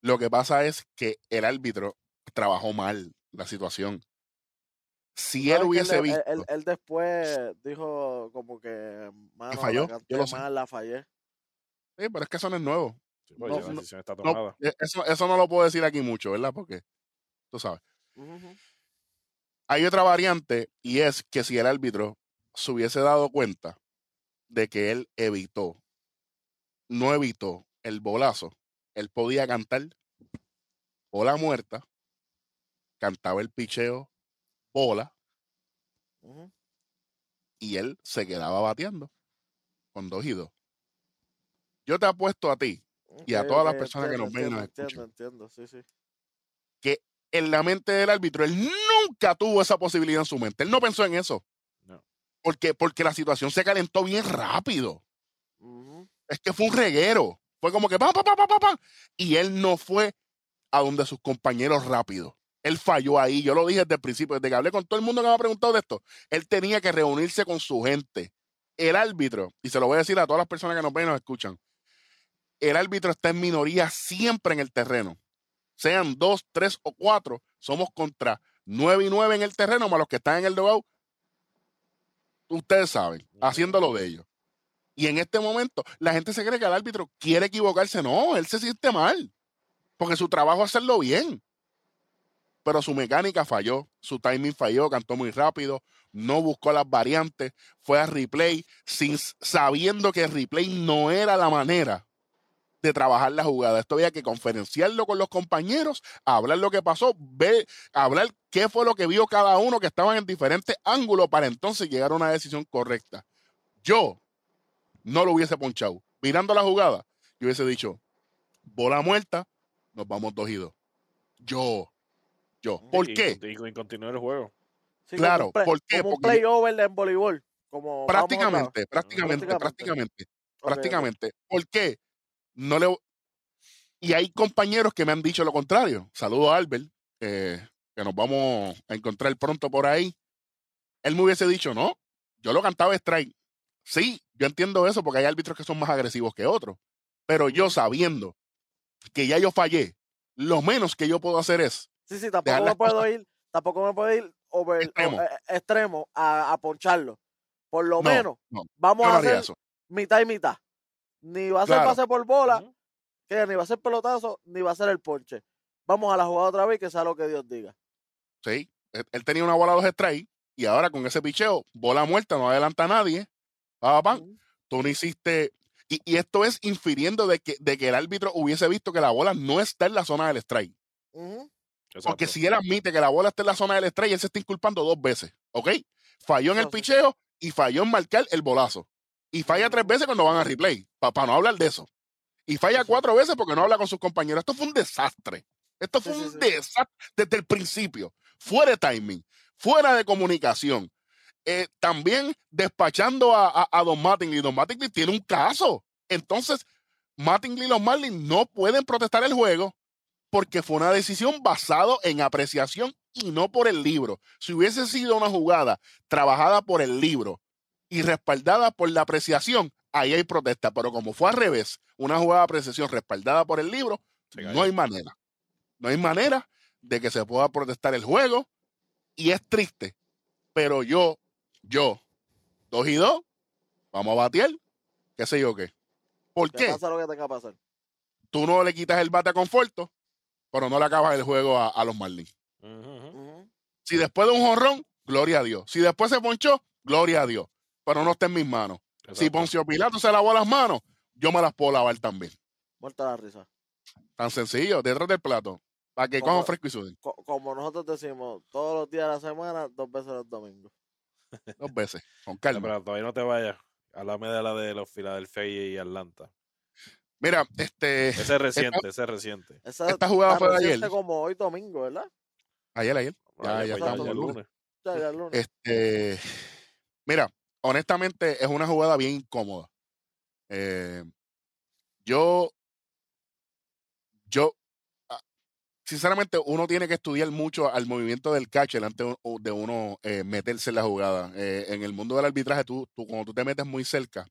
Lo que pasa es que el árbitro trabajó mal la situación. Si ¿Sabes él hubiese él, visto, él- él después dijo como que, mano, la falló, yo lo sé. mal, la fallé. Sí, pero es que eso no es nuevo. Sí, pues, no, ya la decisión está tomada. eh, eso, eso no lo puedo decir aquí mucho, ¿verdad? Porque tú sabes. Hay otra variante y es que si el árbitro se hubiese dado cuenta de que él evitó, no evitó el bolazo, él podía cantar bola muerta, cantaba el picheo bola Ujú. y él se quedaba bateando con dos y dos. Yo te apuesto a ti y a todas las personas que nos ven y nos escuchan. Entiendo, entiendo, sí, sí. en la mente del árbitro, él nunca tuvo esa posibilidad en su mente. Él no pensó en eso. No. Porque, porque la situación se calentó bien rápido. Es que fue un reguero. Fue como que pa, pa, pa, pa, pa, pa. Y él no fue a donde sus compañeros rápido. Él falló ahí. Yo lo dije desde el principio, desde que hablé con todo el mundo que me ha preguntado de esto. Él tenía que reunirse con su gente. El árbitro, y se lo voy a decir a todas las personas que nos ven y nos escuchan, el árbitro está en minoría siempre en el terreno. Sean dos, tres o cuatro, somos contra nueve y nueve en el terreno, más los que están en el dugout. Ustedes saben, haciendo lo de ellos. Y en este momento, la gente se cree que el árbitro quiere equivocarse. No, él se siente mal. Porque su trabajo es hacerlo bien. Pero su mecánica falló, su timing falló, cantó muy rápido, no buscó las variantes, fue a replay, sin, sabiendo que el replay no era la manera de trabajar la jugada. Esto había que conferenciarlo con los compañeros, hablar lo que pasó, ver, hablar qué fue lo que vio cada uno que estaban en diferentes ángulos para entonces llegar a una decisión correcta. Yo no lo hubiese ponchado. Mirando la jugada, yo hubiese dicho, bola muerta, nos vamos dos y dos. Yo, yo. ¿Por Y- qué? Y, y continuar el juego. Sí, Claro, como un play- ¿por qué? Como un playover en voleibol. Como Prácticamente, prácticamente, Prácticamente. prácticamente. ¿Por qué? No le... Y hay compañeros que me han dicho lo contrario. Saludo a Albert, eh, que nos vamos a encontrar pronto por ahí. Él me hubiese dicho, no, yo lo cantaba strike. Sí, yo entiendo eso porque hay árbitros que son más agresivos que otros. Pero yo sabiendo que ya yo fallé, lo menos que yo puedo hacer es Sí, sí, tampoco me puedo ir, tampoco me puedo ir over, Extremo. o- eh, extremo a, a poncharlo. Por lo No, menos, no, vamos no a hacer eso. mitad y mitad. Ni va a ser Claro. pase por bola, que ni va a ser pelotazo, ni va a ser el ponche. Vamos a la jugada otra vez y que sea lo que Dios diga. Sí, él, él tenía una bola dos strikes y ahora con ese picheo, bola muerta, no adelanta a nadie. Pa, pa, pam. Ujú. tú no hiciste. Y, y esto es infiriendo de que, de que el árbitro hubiese visto que la bola no está en la zona del strike. Porque si él admite que la bola está en la zona del strike, él se está inculpando dos veces. ¿Ok? Falló en el picheo y falló en marcar el bolazo. Y falla tres veces cuando van a replay, para no hablar de eso. Y falla cuatro veces porque no habla con sus compañeros. Esto fue un desastre. Esto fue Sí, un sí. desastre desde el principio. Fuera de timing, fuera de comunicación. Eh, también despachando a, a, a Don Mattingly. Don Mattingly tiene un caso. Entonces, Mattingly y los Marlins no pueden protestar el juego porque fue una decisión basado en apreciación y no por el libro. Si hubiese sido una jugada trabajada por el libro y respaldada por la apreciación, ahí hay protesta. Pero como fue al revés, una jugada de apreciación respaldada por el libro, no hay manera. No hay manera de que se pueda protestar el juego y es triste. Pero yo, yo, dos y dos, vamos a batear, qué sé yo qué. ¿Por Que qué? pasa lo que tenga que pasar. Tú no le quitas el bate a Conforto, pero no le acabas el juego a, a los Marlins. Si después de un jonrón, gloria a Dios. Si después se ponchó, gloria a Dios. Pero no está en mis manos. Si Exacto. Poncio Pilato se lavó las manos, yo me las puedo lavar también. Muerta la risa. Tan sencillo, detrás del plato. Para que cojan fresco y suden. Co- como nosotros decimos, todos los días de la semana, dos veces los domingos. Dos veces, con calma. Pero todavía no te vayas. Háblame de la de los Philadelphia y Atlanta. Mira, este. Ese es reciente, ese es reciente. Esa Esta jugada fue de ayer. como hoy domingo, ¿verdad? Ayer, ayer. Ya, ya, ya estamos ya el el lunes. lunes. Ya, ya el lunes. Este. Mira, honestamente, es una jugada bien incómoda. Eh, yo. Yo. ah, Sinceramente, uno tiene que estudiar mucho al movimiento del catcher antes de uno eh, meterse en la jugada. Eh, en el mundo del arbitraje, tú, tú, cuando tú te metes muy cerca,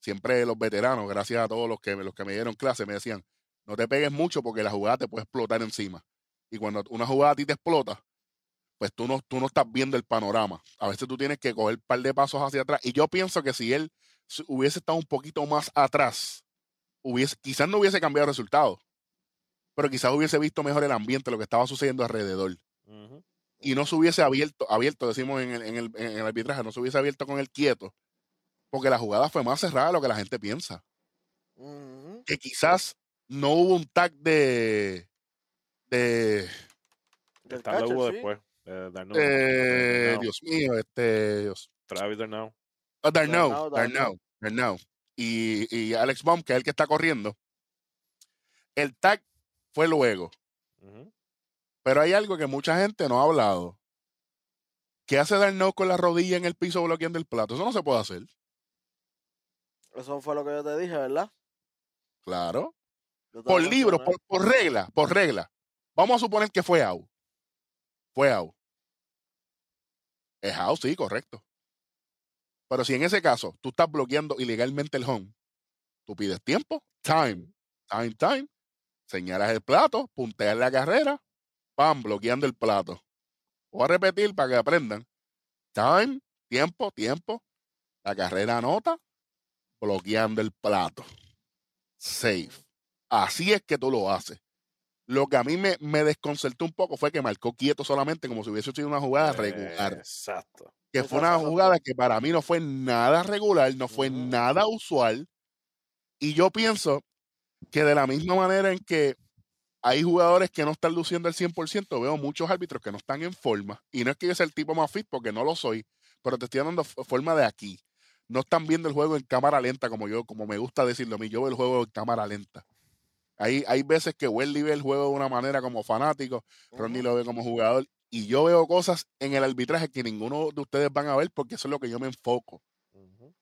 siempre los veteranos, gracias a todos los que, los que me dieron clase, me decían, no te pegues mucho porque la jugada te puede explotar encima. Y cuando una jugada a ti te explota, pues tú no, tú no estás viendo el panorama. A veces tú tienes que coger un par de pasos hacia atrás. Y yo pienso que si él hubiese estado un poquito más atrás, hubiese, quizás no hubiese cambiado el resultado, pero quizás hubiese visto mejor el ambiente, lo que estaba sucediendo alrededor. Y no se hubiese abierto, abierto decimos en el, en, el, en el arbitraje, no se hubiese abierto con el quieto, porque la jugada fue más cerrada de lo que la gente piensa. Que quizás no hubo un tag de... de Del catcher, hubo sí. después. Eh, Darno, eh. Dios mío, este... Dios, Travis. Ah, Darnell, Darnell, Darnell, Darnell. Y, y Alex Baum, que es el que está corriendo. El tag fue luego. Pero hay algo que mucha gente no ha hablado. ¿Qué hace Darnell con la rodilla en el piso bloqueando el plato? Eso no se puede hacer. Eso fue lo que yo te dije, ¿verdad? Claro. Por libro, por, por regla, por regla. Vamos a suponer que fue out. Fue out. Es out, sí, correcto. Pero si en ese caso tú estás bloqueando ilegalmente el home, tú pides tiempo, time, time, time, señalas el plato, punteas la carrera, pam, bloqueando el plato. Voy a repetir para que aprendan. Time, tiempo, tiempo, la carrera anota, bloqueando el plato. Safe. Así es que tú lo haces. Lo que a mí me, me desconcertó un poco fue que marcó quieto solamente como si hubiese sido una jugada regular. Exacto. Que fue una jugada que para mí no fue nada regular, no fue nada usual. Y yo pienso que de la misma manera en que hay jugadores que no están luciendo al 100%, veo muchos árbitros que no están en forma. Y no es que yo sea el tipo más fit, porque no lo soy, pero te estoy dando forma de aquí. No están viendo el juego en cámara lenta, como yo, como me gusta decirlo a mí. Yo veo el juego en cámara lenta. Hay, hay veces que Welly ve el juego de una manera como fanático, Ronnie lo ve como jugador. Y yo veo cosas en el arbitraje que ninguno de ustedes van a ver porque eso es lo que yo me enfoco.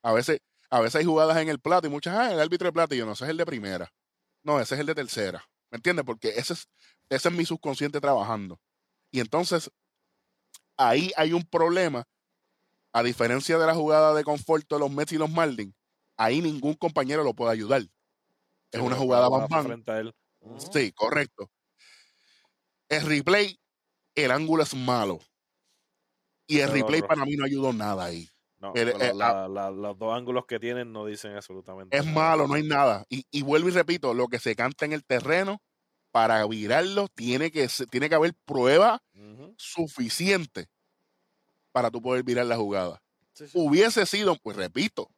A veces, a veces hay jugadas en el plato y muchas, ah, el árbitro de plato, y yo no, ese es el de primera. No, ese es el de tercera. ¿Me entiendes? Porque ese es, ese es mi subconsciente trabajando. Y entonces, ahí hay un problema. A diferencia de la jugada de confort de los Mets y los Marlins, ahí ningún compañero lo puede ayudar. Es una jugada bam, bam. frente a él. Sí, correcto. El replay, el ángulo es malo. Y el Pero replay para mí no ayudó nada ahí. No, El- pero el- la- la- los dos ángulos que tienen no dicen absolutamente Es nada. malo, no hay nada. Y, y vuelvo y repito, lo que se canta en el terreno, para virarlo, tiene que, tiene que haber prueba suficiente para tú poder virar la jugada. Sí, sí. Hubiese sido, pues repito,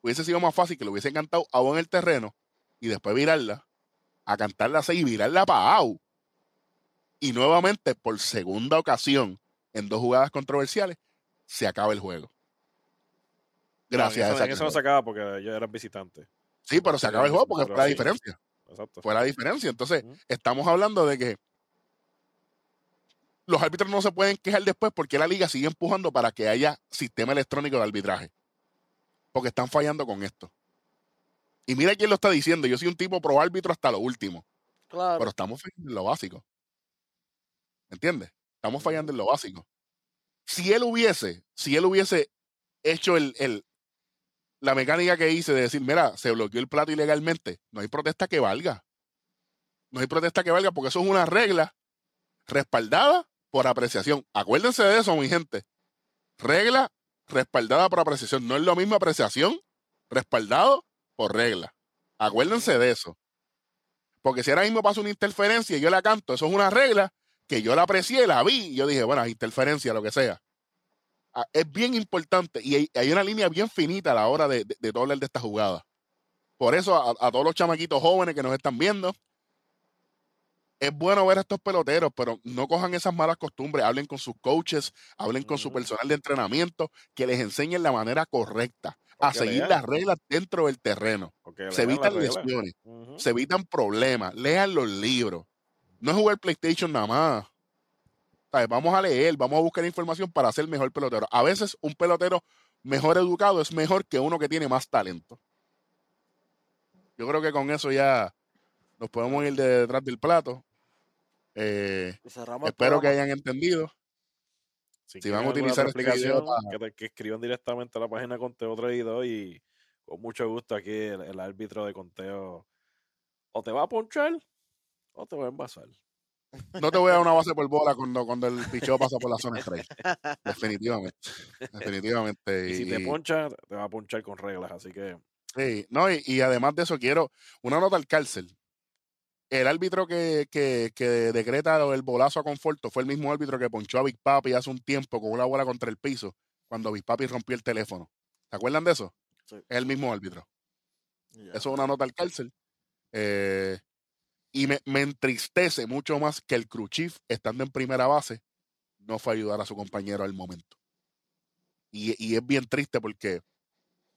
hubiese sido más fácil que lo hubiesen cantado agua en el terreno y después virarla, a cantarla así y virarla para out. Y nuevamente, por segunda ocasión, en dos jugadas controversiales, se acaba el juego. Gracias No, a en eso, esa en eso no se acaba porque ellos eran visitantes. Sí, pero se acaba el juego porque fue la diferencia. Exacto. Fue la diferencia. Entonces, estamos hablando de que los árbitros no se pueden quejar después porque la liga sigue empujando para que haya sistema electrónico de arbitraje. Porque están fallando con esto. Y mira quién lo está diciendo. Yo soy un tipo pro árbitro hasta lo último. Claro. Pero estamos fallando en lo básico. ¿Entiendes? Estamos fallando en lo básico. Si él hubiese, si él hubiese hecho el, el- la mecánica que hice de decir, mira, se bloqueó el plato ilegalmente, no hay protesta que valga. No hay protesta que valga porque eso es una regla respaldada por apreciación. Acuérdense de eso, mi gente. Regla respaldada por apreciación. No es lo mismo apreciación respaldado por regla. Acuérdense de eso. Porque si ahora mismo pasa una interferencia y yo la canto, eso es una regla que yo la aprecié, la vi y yo dije, bueno, interferencia, lo que sea. Ah, Es bien importante y hay, hay una línea bien finita a la hora de, de, de todo hablar de esta jugada. Por eso a, a todos los chamaquitos jóvenes que nos están viendo, es bueno ver a estos peloteros, pero no cojan esas malas costumbres. Hablen con sus coaches, hablen con su personal de entrenamiento, que les enseñen la manera correcta a seguir lean, las reglas dentro del terreno. porque Se evitan lesiones se evitan problemas, lean los libros. No es jugar PlayStation nada más. ¿Sabes? Vamos a leer, vamos a buscar información para ser mejor pelotero. A veces un pelotero mejor educado es mejor que uno que tiene más talento. Yo creo que con eso ya nos podemos ir de detrás del plato. Eh, espero que hayan entendido. Si, Si van a utilizar otra este video explicación, que, escriban directamente a la página Conteo Traído y con mucho gusto aquí el, el árbitro de conteo o te va a ponchar o te va a envasar. No te voy a dar una base por bola cuando, cuando el picheo pasa por la zona strike. Definitivamente. Definitivamente. Y si te poncha, te va a ponchar con reglas, así que Sí, no, y, y además de eso quiero una nota al cárcel. El árbitro que, que, que decreta el bolazo a Conforto fue el mismo árbitro que ponchó a Big Papi hace un tiempo con una bola contra el piso cuando Big Papi rompió el teléfono. ¿Se acuerdan de eso? Sí. Es el mismo árbitro. Eso es una nota al cárcel. Eh, y me, me entristece mucho más que el crew chief, estando en primera base, no fue a ayudar a su compañero al momento. Y, y es bien triste porque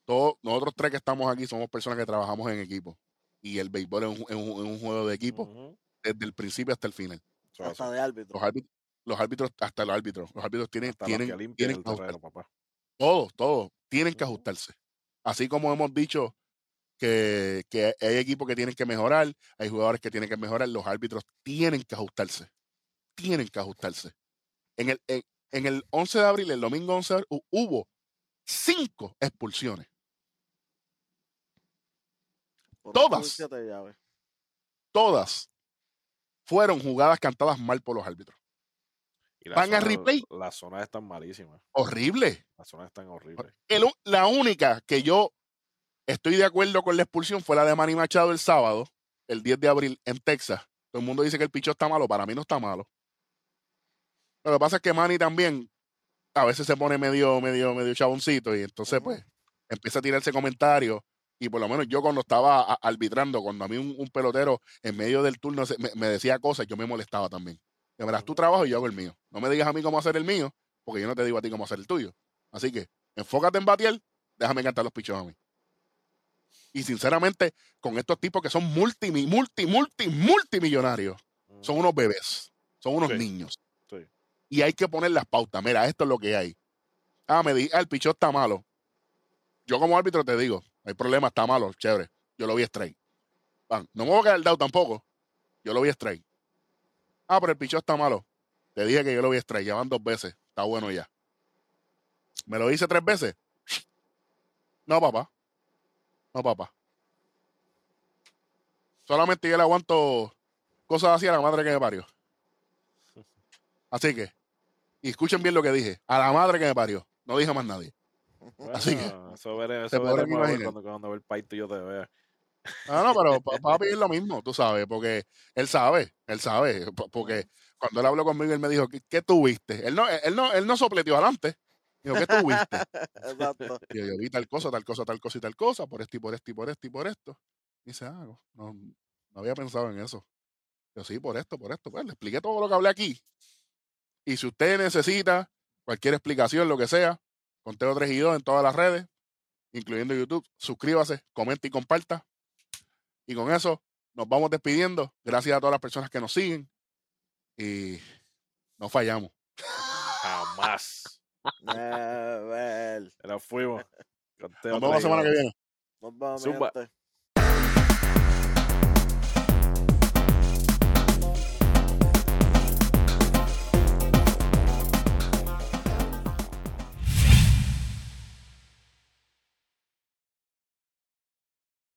todos nosotros tres que estamos aquí somos personas que trabajamos en equipo. Y el béisbol es un, es un- es un juego de equipo desde el principio hasta el final. Hasta de árbitro. Los árbitros, los árbitros hasta los árbitros, los árbitros tienen, Hasta tienen, que tienen el terreno, papá. todos, todos, tienen que ajustarse. Así como hemos dicho que, que hay equipos que tienen que mejorar, hay jugadores que tienen que mejorar, los árbitros tienen que ajustarse. Tienen que ajustarse. En el, en, en el 11 de abril, el domingo 11 de abril, hu- hubo cinco expulsiones. Todas. Todas fueron jugadas cantadas mal por los árbitros. Y Van a zonas- replay. Las zonas están malísimas. Horrible. Las zonas están horribles. El la única que yo estoy de acuerdo con la expulsión fue la de Manny Machado el sábado, el 10 de abril, en Texas. Todo el mundo dice que el picho está malo, para mí no está malo. Lo que pasa es que Manny también a veces se pone medio, medio, medio chaboncito y entonces pues empieza a tirarse comentarios. Y por lo menos yo cuando estaba a- arbitrando, cuando a mí un, un pelotero en medio del turno se- me, me decía cosas, yo me molestaba también. Me verás tu trabajo y yo hago el mío. No me digas a mí cómo hacer el mío, porque yo no te digo a ti cómo hacer el tuyo. Así que enfócate en batear, déjame cantar los pichos a mí. Y sinceramente, con estos tipos que son multi, multi, multi, multimillonarios, son unos bebés, son unos Sí. niños. Sí. Y hay que poner las pautas. Mira, esto es lo que hay. Ah, me di, ah, el pichón está malo. yo como árbitro te digo, no hay problema, está malo, chévere. Yo lo vi straight. Bam, No me voy a quedar dado tampoco. Yo lo vi straight. Ah, pero el pichón está malo. Te dije que yo lo vi straight. Ya van dos veces. Está bueno ya. ¿Me lo hice tres veces? No, papá. No, papá. Solamente yo le aguanto cosas así a la madre que me parió. Así que, y escuchen bien lo que dije. A la madre que me parió. No dije más nadie. Así que, eso veré, eso ver cuando, cuando el paito yo te vea. No, no, pero pa- papi es lo mismo, tú sabes, porque él sabe, él sabe, po- porque cuando él habló conmigo, él me dijo, ¿qué, tuviste? Él no, él no, él no sopleteó adelante. Dijo, ¿qué tuviste? Exacto. Y yo, yo vi tal cosa, tal cosa, tal cosa y tal cosa, por esto y por esto y por esto y por esto. Y dice, ah, no, no había pensado en eso. Yo, sí, por esto, por esto. Pues le expliqué todo lo que hablé aquí. Y si usted necesita cualquier explicación, lo que sea, Conteo 3 y 2 en todas las redes, incluyendo YouTube, suscríbase, comente y comparta. Y con eso nos vamos despidiendo. Gracias a todas las personas que nos siguen. Y no fallamos. Jamás. Never. Pero fuimos. Conteo Nos vemos la semana que viene. Nos vemos.